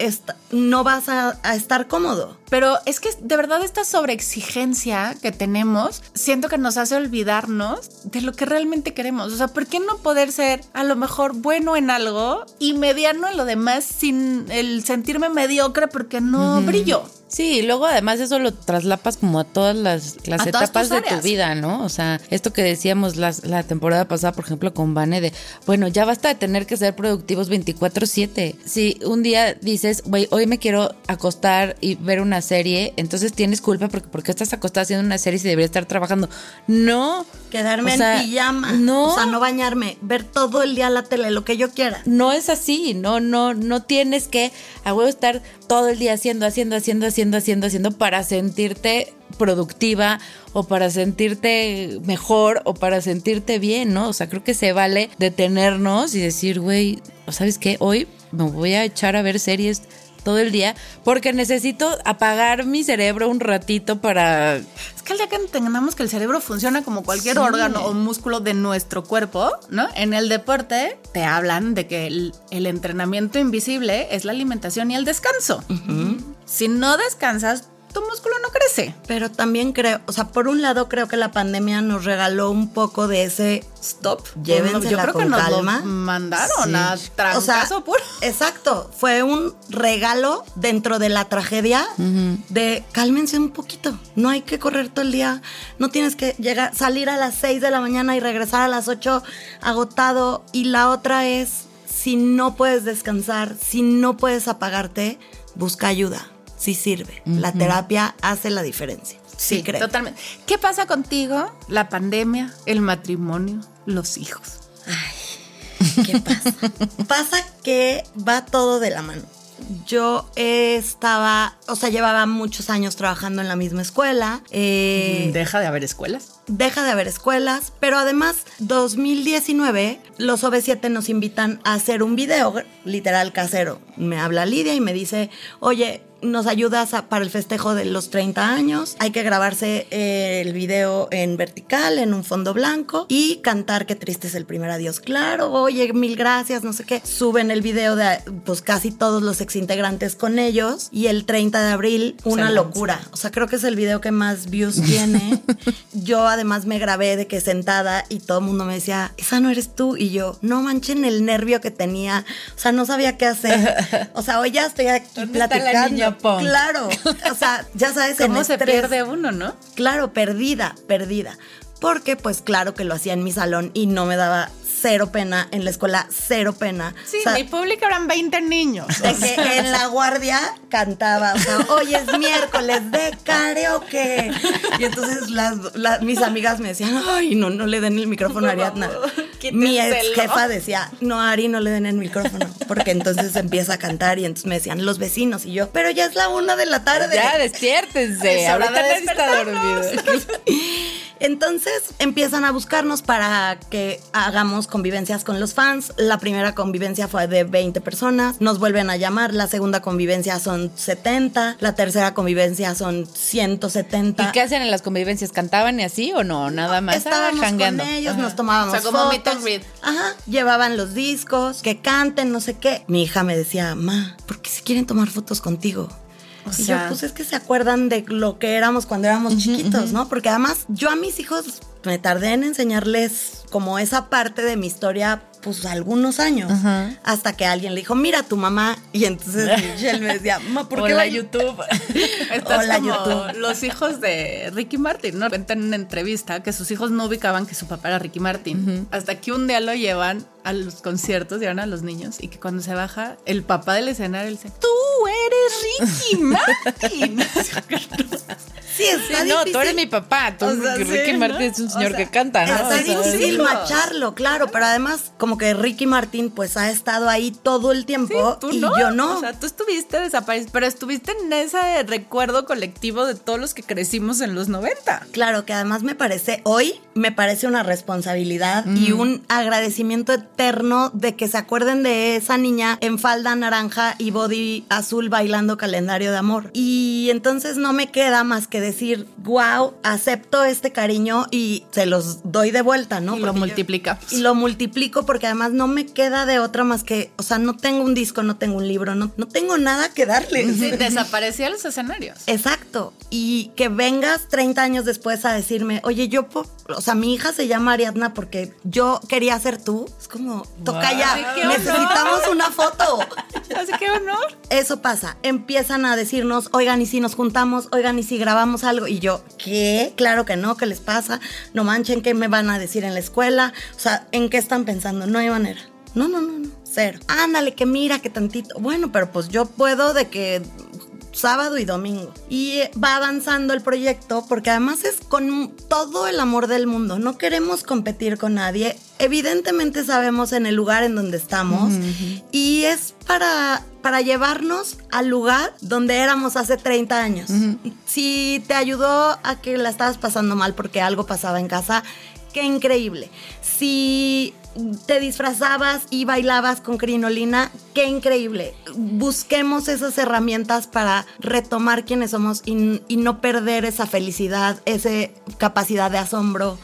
no vas a, a estar cómodo. Pero es que de verdad esta sobreexigencia que tenemos, siento que nos hace olvidarnos de lo que realmente queremos. O sea, ¿por qué no poder ser a lo mejor bueno en algo y mediano en lo demás sin el sentirme mediocre porque no brillo? Sí, y luego además eso lo traslapas como a todas las, las A etapas de tu vida, ¿no? O sea, esto que decíamos las- la temporada pasada, por ejemplo, con Vane, de, bueno, ya basta de tener que ser productivos 24/7. Si un día dices, güey, hoy me quiero acostar y ver una serie, entonces tienes culpa porque, porque estás acostada haciendo una serie si debería estar trabajando. No. Quedarme O sea, en pijama. No. O sea, no bañarme. Ver todo el día la tele, lo que yo quiera. no es así, no, no, no tienes que a huevo estar todo el día haciendo, haciendo, haciendo, haciendo haciendo, haciendo, haciendo para sentirte productiva o para sentirte mejor o para sentirte bien, ¿no? O sea, creo que se vale detenernos y decir, güey, ¿sabes qué? Hoy me voy a echar a ver series todo el día porque necesito apagar mi cerebro un ratito para... Es que el día que entendamos que el cerebro funciona como cualquier órgano o músculo de nuestro cuerpo, ¿no? En el deporte te hablan de que el, entrenamiento invisible es la alimentación y el descanso. Si no descansas, tu músculo no crece. Pero también creo, o sea, por un lado creo que la pandemia nos regaló un poco de ese stop, llévensela Yo creo con que nos calma. mandaron a trancazo puro. Exacto, fue un regalo dentro de la tragedia de cálmense un poquito, no hay que correr todo el día, no tienes que llegar, salir a las 6 de la mañana y regresar a las 8 agotado y la otra es si no puedes descansar, si no puedes apagarte, busca ayuda sí sirve. La terapia hace la diferencia. Sí, creo. Totalmente. ¿Qué pasa contigo? La pandemia, el matrimonio, los hijos. Ay, ¿qué pasa? pasa que va todo de la mano. Yo estaba, o sea, llevaba muchos años trabajando en la misma escuela. Eh, ¿Deja de haber escuelas? Deja de haber escuelas, pero además 2019 los OV7 nos invitan a hacer un video literal casero. Me habla Lidia y me dice, oye, nos ayudas para el festejo de los 30 años. Hay que grabarse eh, el video en vertical, en un fondo blanco y cantar Qué triste es el primer adiós. Claro, oye, mil gracias, no sé qué. Suben el video de pues casi todos los exintegrantes con ellos y el 30 de abril, una locura. O sea, creo que es el video que más views tiene. yo además me grabé de que sentada y todo el mundo me decía, esa no eres tú. Y yo, no manchen el nervio que tenía. O sea, no sabía qué hacer. O sea, hoy ya estoy aquí platicando. Claro, o sea, ya sabes. ¿Cómo se pierde uno, no? Claro, perdida, perdida. Porque pues claro que lo hacía en mi salón y no me daba cero pena, en la escuela cero pena. Sí, en mi público eran 20 niños. De que en la guardia cantaba, o sea, hoy es miércoles de karaoke. Y entonces las, mis amigas me decían, ay, no, no le den el micrófono a Ariadna. Mi ex jefa decía, no, Ari, no le den el micrófono, porque entonces empieza a cantar y entonces me decían los vecinos y yo, pero ya es la una de la tarde. Ya, despiértense, ahorita nadie está dormido. Entonces empiezan a buscarnos para que hagamos convivencias con los fans. La primera convivencia fue de 20 personas. Nos vuelven a llamar. La segunda convivencia son 70. La tercera convivencia son 170. ¿Y qué hacen en las convivencias? ¿Cantaban y así o no? Nada más. Estábamos con ellos, nos tomábamos o sea, como fotos. Ajá. Llevaban los discos, que canten, no sé qué. Mi hija me decía, ma, ¿por qué se quieren tomar fotos contigo? O y yo, pues es que se acuerdan de lo que éramos cuando éramos chiquitos, ¿no? Porque además yo a mis hijos me tardé en enseñarles como esa parte de mi historia pues algunos años hasta que alguien le dijo mira tu mamá y entonces Michelle me decía mamá ¿por qué Hola YouTube. Hola YouTube. los hijos de Ricky Martin no cuentan en una entrevista que sus hijos no ubicaban que su papá era Ricky Martin. Hasta que un día lo llevan a los conciertos llevan a los niños y que cuando se baja el papá del escenario dice tú eres Ricky Martin sí está no tú eres mi papá tú, Ricky Martin es un señor que canta ¿no? está difícil macharlo claro pero además como que Ricky Martin pues ha estado ahí todo el tiempo y yo no. O sea, tú estuviste desaparecido, pero estuviste en ese recuerdo colectivo de todos los que crecimos en los 90. Claro, que además me parece, hoy me parece una responsabilidad y un agradecimiento eterno de que se acuerden de esa niña en falda naranja y body azul bailando calendario de amor. Y entonces no me queda más que decir, wow, acepto este cariño y se los doy de vuelta, ¿no? Y lo multiplicamos. y lo multiplico porque además no me queda de otra más que, o sea, no tengo un disco, no tengo un libro, no, no tengo nada que darle. Sí, desaparecía los escenarios. Exacto. Y que vengas 30 años después a decirme, oye, yo, o sea, mi hija se llama Ariadna porque yo quería ser tú. Es como, toca ya, necesitamos una foto. Así que honor. Eso pasa. Empiezan a decirnos, oigan, y si nos juntamos, oigan, y si grabamos algo. Y yo, ¿qué? Claro que no, ¿qué les pasa? No manchen, ¿qué me van a decir en la escuela? O sea, ¿en qué están pensando? No hay manera. No, no, no, no. Cero. Ándale, que mira, que tantito. Bueno, pero pues yo puedo de que sábado y domingo. Y va avanzando el proyecto porque además es con todo el amor del mundo. No queremos competir con nadie. Evidentemente sabemos en el lugar en donde estamos y es para, para llevarnos al lugar donde éramos hace 30 años. Si te ayudó a que la estabas pasando mal porque algo pasaba en casa, qué increíble. Si te disfrazabas y bailabas con crinolina, qué increíble. Busquemos esas herramientas para retomar quiénes somos y, y no perder esa felicidad, esa capacidad de asombro.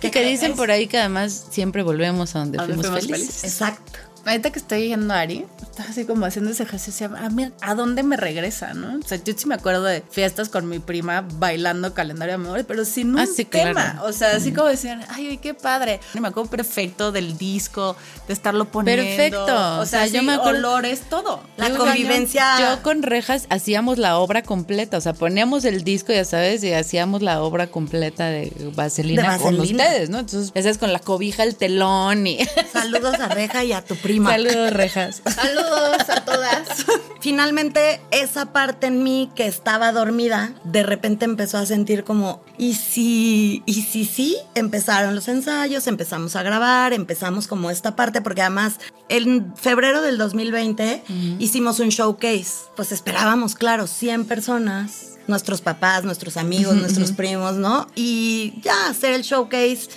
Que, que dicen por ahí que además siempre volvemos a donde, fuimos, felices. Exacto ahorita que estoy yendo a Ari, estaba así como haciendo ese ejercicio, a, mí, ¿a dónde me regresa, no? O sea, yo sí me acuerdo de fiestas con mi prima bailando calendario de amor, pero sin un ah, tema. O sea, así como decían, ay, qué padre. Me acuerdo perfecto del disco, de estarlo poniendo. Perfecto. O sea, yo me acuerdo. Olores, todo. La convivencia. Yo, con Rejas hacíamos la obra completa. O sea, poníamos el disco, ya sabes, y hacíamos la obra completa de Vaselina, con ustedes, ¿no? Entonces, esa es con la cobija, el telón y. Saludos a Reja y a tu prima. Saludos, rejas. Saludos a todas. Finalmente, esa parte en mí que estaba dormida, de repente empezó a sentir como, ¿y si, y si sí? Empezaron los ensayos, empezamos a grabar, empezamos como esta parte, porque además en febrero del 2020 hicimos un showcase. Pues esperábamos, claro, 100 personas nuestros papás, nuestros amigos, nuestros primos, ¿no? Y ya hacer el showcase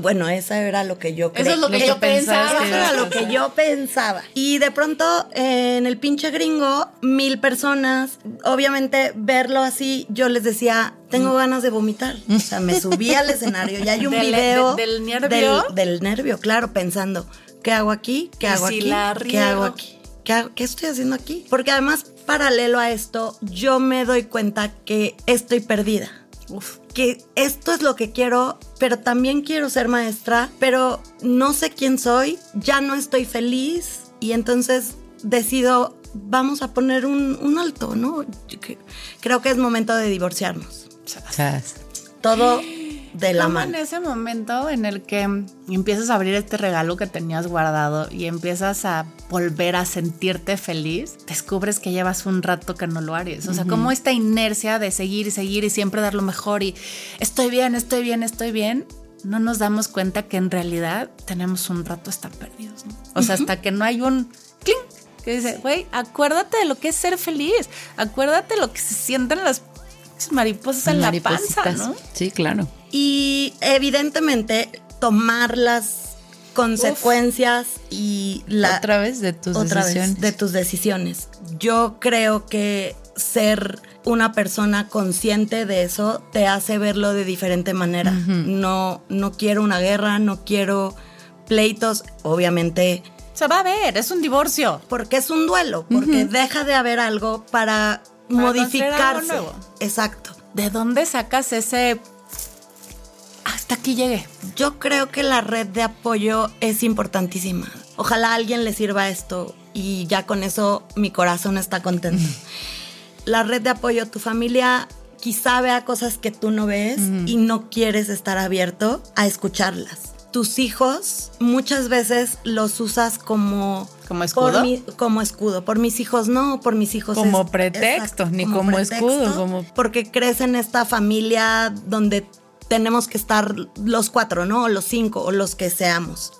bueno, esa era lo que yo creía. Eso es lo que, yo pensaba. Eso era lo que yo pensaba. Y de pronto, en el pinche gringo, mil personas, obviamente verlo así, yo les decía, tengo mm. ganas de vomitar. O sea, me subí al escenario y hay un video. del nervio? Del, nervio, claro, pensando, ¿qué hago aquí? ¿Qué hago aquí? ¿Qué hago aquí? ¿Qué, ¿Qué estoy haciendo aquí? Porque además, paralelo a esto, yo me doy cuenta que estoy perdida. Uf que esto es lo que quiero, pero también quiero ser maestra, pero no sé quién soy, ya no estoy feliz y entonces decido, vamos a poner un, alto, ¿no? Creo que es momento de divorciarnos. Todo de la mano. En ese momento en el que empiezas a abrir este regalo que tenías guardado y empiezas a volver a sentirte feliz, descubres que llevas un rato que no lo haces. O sea, como esta inercia de seguir y seguir y siempre dar lo mejor y estoy bien, estoy bien, estoy bien, no nos damos cuenta que en realidad tenemos un rato estar perdidos. O sea, hasta que no hay un clink que dice, güey, acuérdate de lo que es ser feliz, acuérdate lo que se sienten las mariposas en la panza, ¿no? Sí, claro. Y evidentemente tomar las consecuencias y la otra vez de tus decisiones. de tus decisiones. Yo creo que ser una persona consciente de eso te hace verlo de diferente manera. No no quiero una guerra, no quiero pleitos, obviamente se va a ver, es un divorcio. Porque es un duelo, porque deja de haber algo para, modificarse. Exacto. ¿De dónde sacas ese hasta aquí llegué. Yo creo que la red de apoyo es importantísima. Ojalá a alguien le sirva esto y ya con eso mi corazón está contento. la red de apoyo, tu familia quizá vea cosas que tú no ves y no quieres estar abierto a escucharlas. Tus hijos muchas veces los usas como como escudo. como escudo. Por mis hijos no, por mis hijos como pretexto, ni como, escudo, como porque crees en esta familia donde tenemos que estar los cuatro, ¿no? O los cinco, o los que seamos.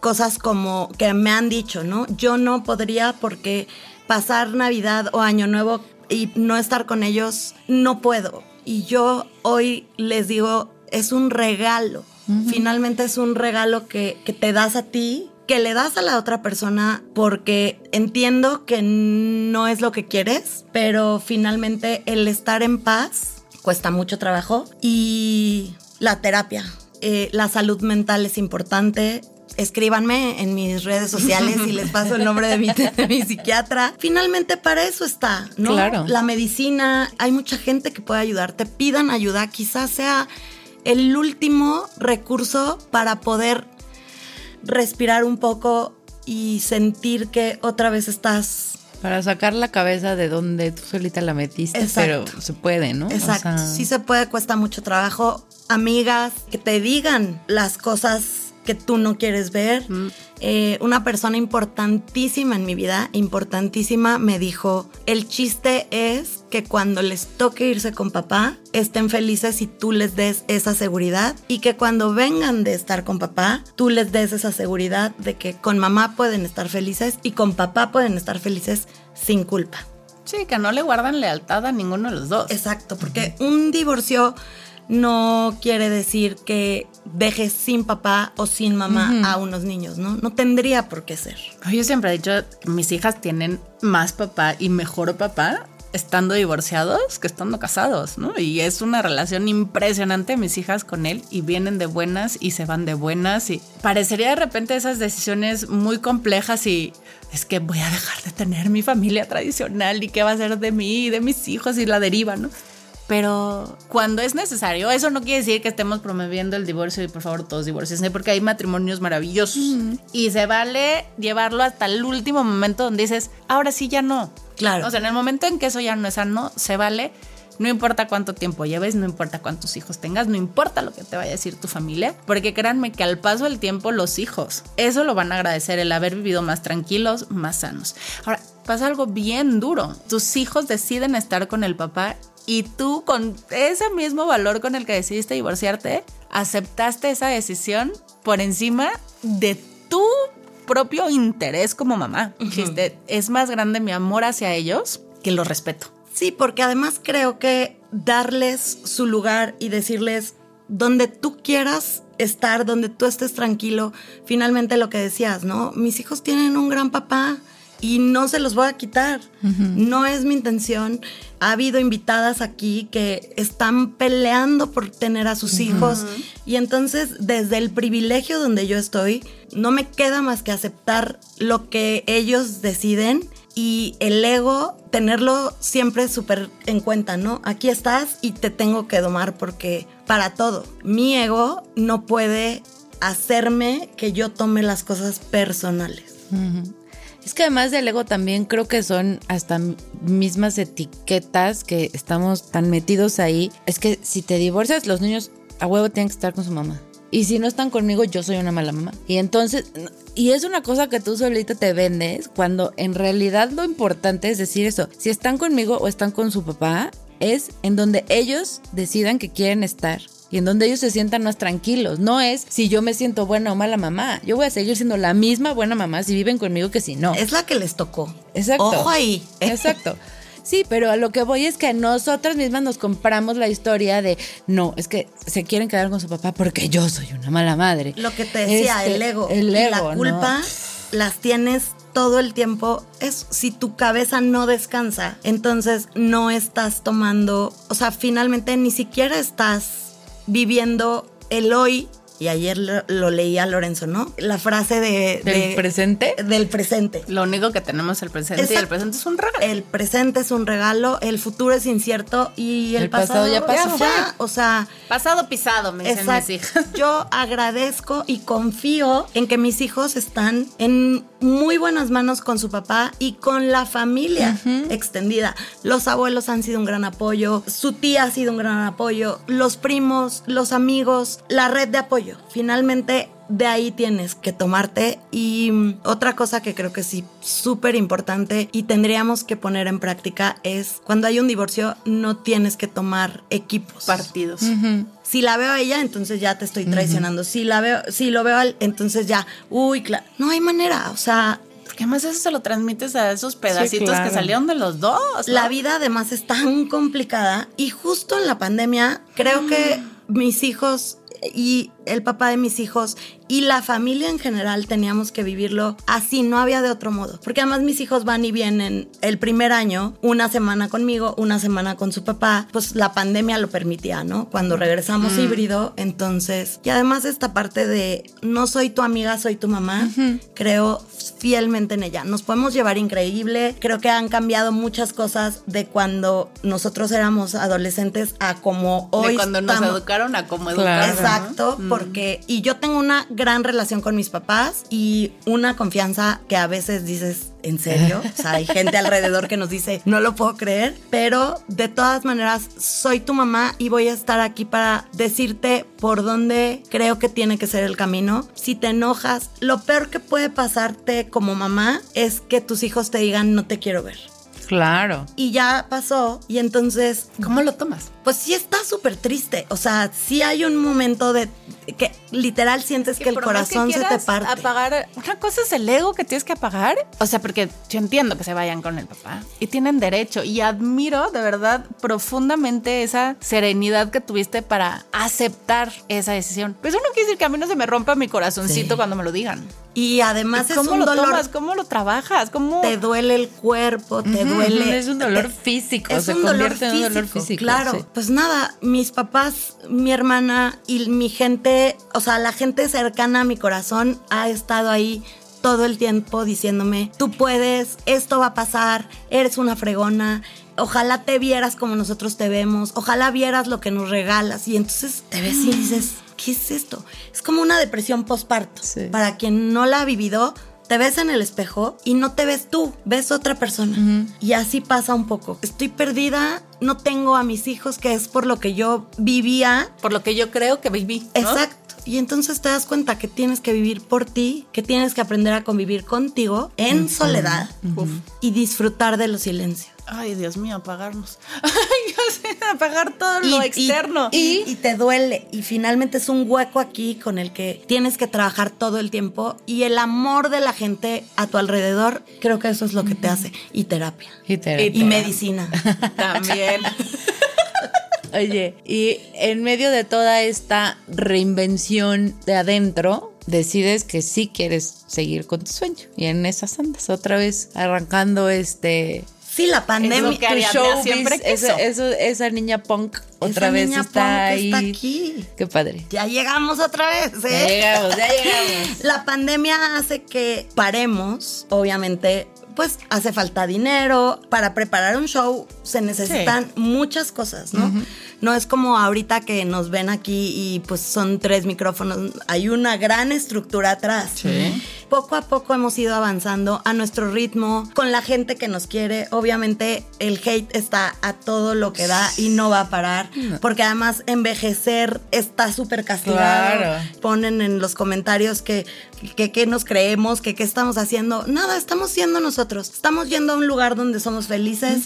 Cosas como que me han dicho, ¿no? Yo no podría porque pasar Navidad o Año Nuevo y no estar con ellos, no puedo. Y yo hoy les digo, es un regalo. Finalmente es un regalo que, que te das a ti, que le das a la otra persona porque entiendo que no es lo que quieres, pero finalmente el estar en paz cuesta mucho trabajo. Y la terapia, eh, la salud mental es importante. Escríbanme en mis redes sociales y les paso el nombre de mi, de mi psiquiatra. Finalmente para eso está, ¿no? Claro. La medicina, hay mucha gente que puede ayudarte. Pidan ayuda, quizás sea el último recurso para poder respirar un poco y sentir que otra vez estás para sacar la cabeza de donde tú solita la metiste, pero se puede, ¿no? Exacto. Sí se puede, cuesta mucho trabajo. Amigas, que te digan las cosas que tú no quieres ver. Mm. Eh, una persona importantísima en mi vida, importantísima, me dijo, el chiste es que cuando les toque irse con papá, estén felices y tú les des esa seguridad y que cuando vengan de estar con papá, tú les des esa seguridad de que con mamá pueden estar felices y con papá pueden estar felices sin culpa. Sí, que no le guardan lealtad a ninguno de los dos. Exacto, porque un divorcio no quiere decir que dejes sin papá o sin mamá a unos niños, ¿no? No tendría por qué ser. Yo siempre he dicho que mis hijas tienen más papá y mejor papá estando divorciados que estando casados, ¿no? Y es una relación impresionante mis hijas con él y vienen de buenas y se van de buenas y parecería de repente esas decisiones muy complejas y es que voy a dejar de tener mi familia tradicional y qué va a ser de mí y de mis hijos y la deriva, ¿no? Pero cuando es necesario, eso no quiere decir que estemos promoviendo el divorcio y por favor todos divorciense, porque hay matrimonios maravillosos y se vale llevarlo hasta el último momento donde dices, ahora sí ya no. Claro. O sea, en el momento en que eso ya no es sano, se vale. No importa cuánto tiempo lleves, no importa cuántos hijos tengas, no importa lo que te vaya a decir tu familia, porque créanme que al paso del tiempo los hijos, eso lo van a agradecer, el haber vivido más tranquilos, más sanos. Ahora, pasa algo bien duro. Tus hijos deciden estar con el papá y tú con ese mismo valor con el que decidiste divorciarte, aceptaste esa decisión por encima de tu propio interés como mamá. Es más grande mi amor hacia ellos que lo respeto. Sí, porque además creo que darles su lugar y decirles donde tú quieras estar, donde tú estés tranquilo, finalmente lo que decías, ¿no? Mis hijos tienen un gran papá y no se los voy a quitar. No es mi intención. Ha habido invitadas aquí que están peleando por tener a sus hijos y entonces desde el privilegio donde yo estoy, no me queda más que aceptar lo que ellos deciden y el ego tenerlo siempre súper en cuenta, ¿no? Aquí estás y te tengo que domar porque para todo, mi ego no puede hacerme que yo tome las cosas personales. Es que además del ego también creo que son hasta mismas etiquetas que estamos tan metidos ahí. Es que si te divorcias, los niños a huevo tienen que estar con su mamá. Y si no están conmigo, yo soy una mala mamá. Y entonces, y es una cosa que tú solita te vendes cuando en realidad lo importante es decir eso. Si están conmigo o están con su papá, es en donde ellos decidan que quieren estar y en donde ellos se sientan más tranquilos. No es si yo me siento buena o mala mamá. Yo voy a seguir siendo la misma buena mamá si viven conmigo que si no. Es la que les tocó. Exacto. Ojo ahí. Exacto. Sí, pero a lo que voy es que nosotras mismas nos compramos la historia de no, es que se quieren quedar con su papá porque yo soy una mala madre. Lo que te decía, Este, el ego. El Y ego. la ¿no? culpa las tienes todo el tiempo. Es si tu cabeza no descansa, entonces no estás tomando, o sea, finalmente ni siquiera estás viviendo el hoy. Y ayer lo, lo leí a Lorenzo, ¿no? La frase de, ¿Del de- presente? Del presente. Lo único que tenemos es el presente y el Exacto. presente es un regalo. El presente es un regalo, el futuro es incierto y el, El pasado ya pasó. ya, o sea, Pasado pisado, me dicen Exacto. mis hijas. Yo agradezco y confío en que mis hijos están en muy buenas manos con su papá y con la familia extendida. Los abuelos han sido un gran apoyo, su tía ha sido un gran apoyo, los primos, los amigos, la red de apoyo. Finalmente, de ahí tienes que tomarte. Y mm, otra cosa que creo que sí, súper importante y tendríamos que poner en práctica es cuando hay un divorcio, no tienes que tomar equipos. Partidos. Si la veo a ella, entonces ya te estoy traicionando. Si la veo, si lo veo a él, entonces ya, uy, claro, no hay manera. O sea, Porque además eso se lo transmites a esos pedacitos claro. que salieron de los dos. ¿no? la vida además es tan complicada y justo en la pandemia creo que mis hijos y el papá de mis hijos y la familia en general teníamos que vivirlo así, no había de otro modo. Porque además mis hijos van y vienen el primer año, una semana conmigo, una semana con su papá, pues la pandemia lo permitía, ¿no? Cuando regresamos híbrido, entonces, y además esta parte de no soy tu amiga, soy tu mamá, creo fielmente en ella. Nos podemos llevar increíble, creo que han cambiado muchas cosas de cuando nosotros éramos adolescentes a como hoy de cuando nos educaron a cómo Claro. educar. Exacto, porque y yo tengo una gran relación con mis papás y una confianza que a veces dices, ¿en serio? O sea, hay gente alrededor que nos dice, no lo puedo creer, pero de todas maneras soy tu mamá y voy a estar aquí para decirte por dónde creo que tiene que ser el camino. Si te enojas, lo peor que puede pasarte como mamá es que tus hijos te digan, no te quiero ver. Claro. Y ya pasó y entonces ¿Cómo lo tomas? pues sí está súper triste. O sea, sí hay un momento de que literal sientes que el corazón se te parte. Apagar, una cosa es el ego que tienes que apagar. O sea, porque yo entiendo que se vayan con el papá y tienen derecho. Y admiro de verdad profundamente esa serenidad que tuviste para aceptar esa decisión. Pero eso no quiere decir que a mí no se me rompa mi corazoncito Sí. cuando me lo digan. Y además es ¿Cómo un lo dolor. tomas? ¿Cómo lo trabajas? ¿Cómo? Te duele el cuerpo, te duele. Es un dolor físico, Es se un dolor convierte en un dolor físico, Claro. sí. Pues nada, mis papás, mi hermana y mi gente, o sea, la gente cercana a mi corazón ha estado ahí todo el tiempo diciéndome, tú puedes, esto va a pasar, eres una fregona. Ojalá te vieras como nosotros te vemos, ojalá vieras lo que nos regalas. Y entonces te ves y dices, ¿qué es esto? Es como una depresión postparto. Sí. Para quien no la ha vivido, te ves en el espejo y no te ves tú, ves otra persona. Y así pasa un poco. Estoy perdida, no tengo a mis hijos, que es por lo que yo vivía. Por lo que yo creo que viví. ¿no? Exacto. Y entonces te das cuenta que tienes que vivir por ti, que tienes que aprender a convivir contigo en soledad y disfrutar de los silencios. Ay, Dios mío, apagarnos. Ay, yo sé, apagar todo lo Y- y- externo. Y, y te duele. Y finalmente es un hueco aquí con el que tienes que trabajar todo el tiempo. Y el amor de la gente a tu alrededor, creo que eso es lo que te hace. Y terapia. Y te- Y medicina. También. Oye, y en medio de toda esta reinvención de adentro, decides que sí quieres seguir con tu sueño. Y en esas andas, otra vez arrancando este Sí, la pandemia. que showbiz, siempre esa, eso- esa niña punk otra Esa vez niña está punk ahí. está aquí. Qué padre. Ya llegamos otra vez, Ya ¿eh? llegamos, ya llegamos. La pandemia hace que paremos, obviamente, pues hace falta dinero. Para preparar un show se necesitan muchas cosas, ¿no? No es como ahorita que nos ven aquí y pues son tres micrófonos. Hay una gran estructura atrás. Poco a poco hemos ido avanzando a nuestro ritmo, con la gente que nos quiere. Obviamente el hate está a todo lo que da y no va a parar, porque además envejecer está súper castigado Claro. ponen en los comentarios que, que, que nos creemos, que qué estamos haciendo. Nada, estamos siendo nosotros. Estamos yendo a un lugar donde somos felices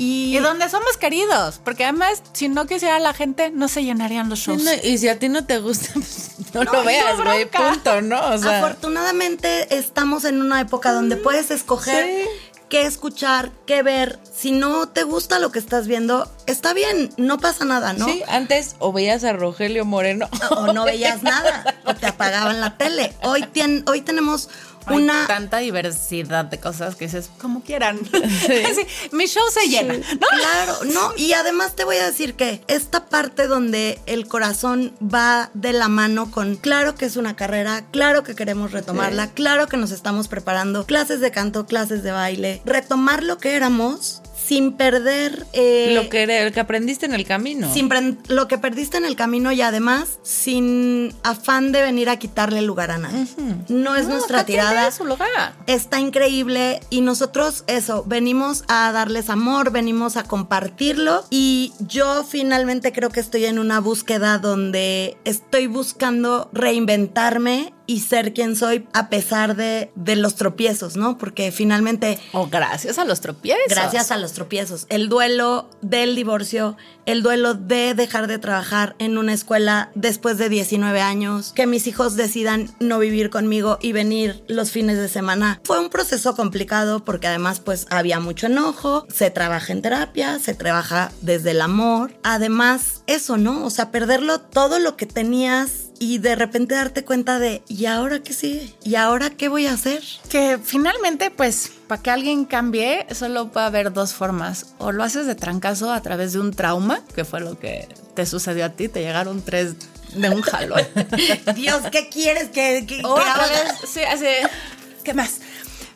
y, Y donde somos queridos, porque además, si no quisiera la gente, no se llenarían los shows. no, y si a ti no te gusta, pues no, No, lo veas, no güey. Punto, ¿no? O sea, afortunadamente estamos en una época donde puedes escoger Sí. qué escuchar, qué ver. Si no te gusta lo que estás viendo, está bien, no pasa nada, ¿no? sí, antes o veías a Rogelio Moreno. O no veías nada, o te apagaban la tele. Hoy, tien- hoy tenemos Hay una... tanta diversidad de cosas que dices, como quieran. Sí, mi show se llena, ¿no? Claro, no, y además te voy a decir que esta parte donde el corazón va de la mano con, claro que es una carrera, claro que queremos retomarla, claro que nos estamos preparando, clases de canto, clases de baile, retomar lo que éramos sin perder eh, lo que lo que aprendiste en el camino. sin lo que perdiste en el camino y además sin afán de venir a quitarle lugar a nadie. No es No, nuestra tirada su lugar. está increíble y nosotros eso, venimos a darles amor, venimos a compartirlo y yo finalmente creo que estoy en una búsqueda donde estoy buscando reinventarme y ser quien soy a pesar de, de los tropiezos, ¿no? Porque finalmente O gracias a los tropiezos. Gracias a los tropiezos. El duelo del divorcio, el duelo de dejar de trabajar en una escuela después de 19 años, que mis hijos decidan no vivir conmigo y venir los fines de semana. Fue un proceso complicado porque además pues había mucho enojo, se trabaja en terapia, se trabaja desde el amor. Además, eso, ¿no? O sea, perderlo todo lo que tenías y de repente darte cuenta de, ¿y ahora qué sigue? ¿Y ahora qué voy a hacer? Que finalmente, pues, para que alguien cambie, solo va a haber dos formas. O lo haces de trancazo a través de un trauma, que fue lo que te sucedió a ti, te llegaron tres de un jalón. Dios, ¿qué quieres que, que, o que a haga? través, sí, así, ¿qué más?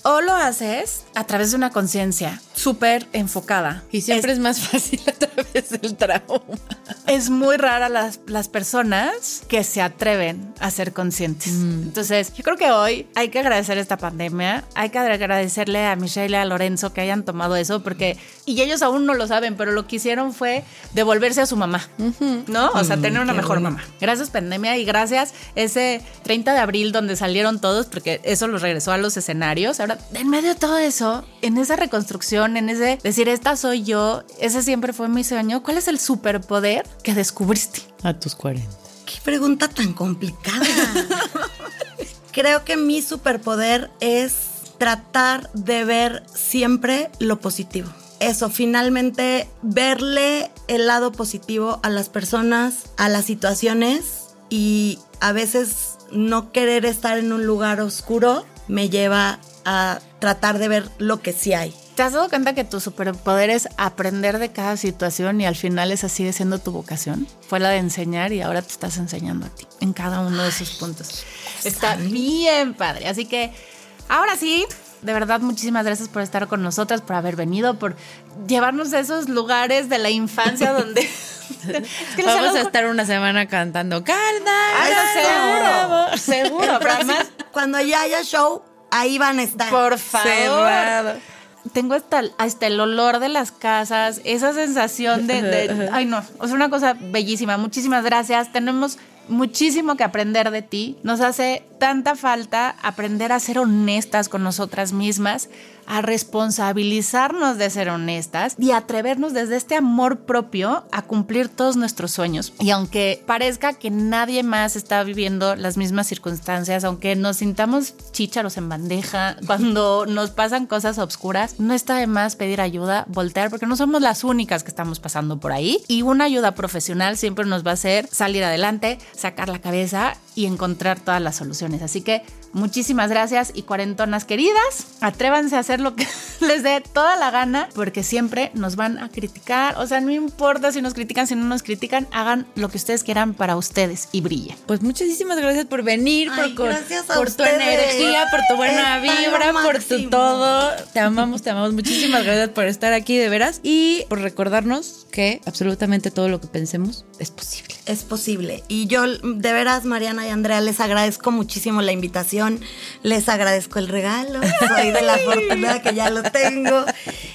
O lo haces a través de una conciencia súper enfocada. Y siempre es, más fácil a través del trauma. Es muy rara las, las personas que se atreven a ser conscientes. Entonces, yo creo que hoy hay que agradecer esta pandemia, hay que agradecerle a Michelle y a Lorenzo que hayan tomado eso, porque, y ellos aún no lo saben, pero lo que hicieron fue devolverse a su mamá, ¿no? O sea, tener una mejor mamá. Gracias pandemia y gracias ese 30 de abril donde salieron todos, porque eso los regresó a los escenarios. Ahora, en medio de todo eso, en esa reconstrucción, en ese decir, esta soy yo, ese siempre fue mi sueño, ¿cuál es el superpoder que descubriste? A tus 40. Qué pregunta tan complicada. Creo que mi superpoder es tratar de ver siempre lo positivo. Eso, finalmente verle el lado positivo a las personas, a las situaciones y a veces no querer estar en un lugar oscuro me lleva a tratar de ver lo que sí hay. ¿Te has dado cuenta que tu superpoder es aprender de cada situación y al final esa sigue siendo tu vocación? Fue la de enseñar y ahora te estás enseñando a ti en cada uno de esos puntos. Está bien padre. Así que ahora sí, de verdad, muchísimas gracias por estar con nosotras, por haber venido, por llevarnos a esos lugares de la infancia donde. Es que les Vamos a estar una semana cantando. Ay, seguro, seguro. Pero además, Cuando ya haya show, ahí van a estar. por favor. Cerrado. Tengo hasta, hasta el olor de las casas, esa sensación de, de- Ay, no, es una cosa bellísima. Muchísimas gracias. Tenemos muchísimo que aprender de ti. Nos hace tanta falta aprender a ser honestas con nosotras mismas, a responsabilizarnos de ser honestas y atrevernos desde este amor propio a cumplir todos nuestros sueños. Y aunque parezca que nadie más está viviendo las mismas circunstancias, aunque nos sintamos chícharos en bandeja, cuando nos pasan cosas obscuras, no está de más pedir ayuda, voltear, porque no somos las únicas que estamos pasando por ahí. Y una ayuda profesional siempre nos va a hacer salir adelante, sacar la cabeza y encontrar todas las soluciones. Así que muchísimas gracias y cuarentonas queridas, atrévanse a hacer lo que les dé toda la gana, porque siempre nos van a criticar. O sea, no importa si nos critican, si no nos critican, hagan lo que ustedes quieran para ustedes y brillen. Pues muchísimas gracias por venir, Ay, por, tu energía, por tu buena Está vibra, por tu todo. Te amamos, te amamos. Muchísimas gracias por estar aquí, de veras. Y por recordarnos que absolutamente todo lo que pensemos es posible. Es posible. Y yo, de veras, Mariana y Andrea, les agradezco muchísimo la invitación. Les agradezco el regalo. Soy de la fortuna que ya lo tengo.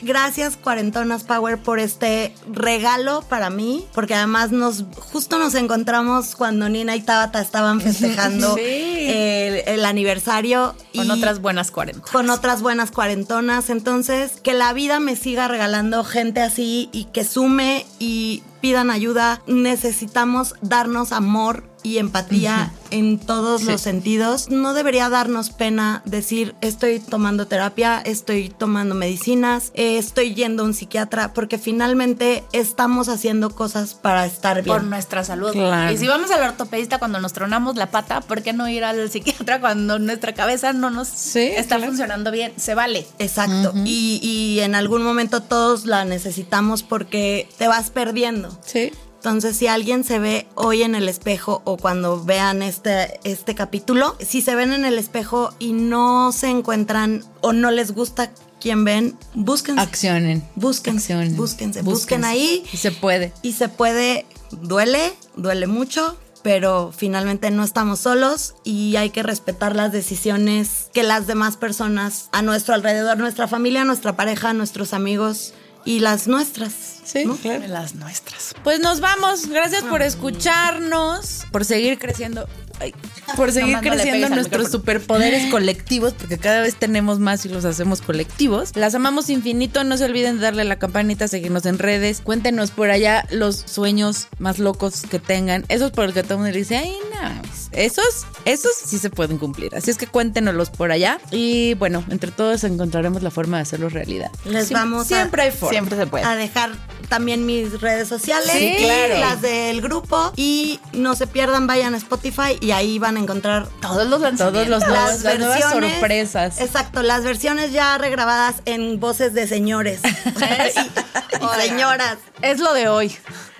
Gracias, Cuarentonas Power, por este regalo para mí. Porque además nos, justo nos encontramos cuando Nina y Tabata estaban festejando Sí. el, el aniversario. Con y- otras buenas 40. con otras buenas cuarentonas. Entonces, que la vida me siga regalando gente así y que sume y pidan ayuda. Necesitamos darnos amor y empatía en todos Sí. los sentidos. No debería darnos pena decir estoy tomando terapia, estoy tomando medicinas, eh, estoy yendo a un psiquiatra, porque finalmente estamos haciendo cosas para estar bien. Por nuestra salud. Claro. Y si vamos al ortopedista cuando nos tronamos la pata, ¿por qué no ir al psiquiatra cuando nuestra cabeza no nos Sí, está claro. funcionando bien? Se vale. Exacto. y, y en algún momento todos la necesitamos porque te vas perdiendo. Sí. Entonces, si alguien se ve hoy en el espejo o cuando vean este, este capítulo, si se ven en el espejo y no se encuentran o no les gusta quien ven, búsquense. Accionen. Búsquense, Accionen. búsquense, busquen ahí. Y se puede. Y se puede, duele, duele mucho, pero finalmente no estamos solos y hay que respetar las decisiones que las demás personas a nuestro alrededor, nuestra familia, nuestra pareja, nuestros amigos y las nuestras. Sí, ¿no? claro. Las nuestras. Pues nos vamos. Gracias por escucharnos, por seguir creciendo. Ay, por seguir no creciendo nuestros superpoderes colectivos, porque cada vez tenemos más y los hacemos colectivos. Las amamos infinito. No se olviden de darle a la campanita, seguirnos en redes. Cuéntenos por allá los sueños más locos que tengan. Esos por los que todo el mundo dice, ay, no. Esos, esos sí se pueden cumplir. Así es que cuéntenoslos por allá. Y bueno, entre todos encontraremos la forma de hacerlos realidad. Les vamos a- Siempre hay forma. Siempre se puede. a dejar también mis redes sociales, Sí, claro. las del grupo y no se pierdan, vayan a Spotify y ahí van a encontrar Todos los lanzamientos. Todos los las nuevos, las nuevas versiones, sorpresas. Exacto, las versiones ya regrabadas en voces de señores y, y señoras. Es lo de hoy.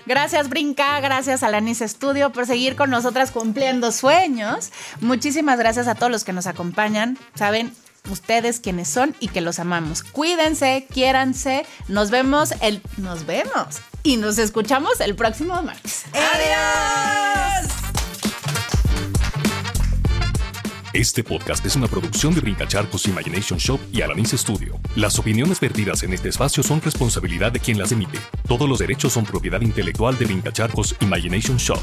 Gracias, Brinca. Gracias a Lanis Studio por seguir con nosotras cumpliendo sueños. Muchísimas gracias a todos los que nos acompañan. Saben, ustedes quienes son y que los amamos. Cuídense, quiéranse. Nos vemos el nos vemos y nos escuchamos el próximo martes. ¡Adiós! Este podcast es una producción de Brincacharcos Imagination Shop y Alanis Studio. Las opiniones vertidas en este espacio son responsabilidad de quien las emite. Todos los derechos son propiedad intelectual de Brincacharcos Imagination Shop.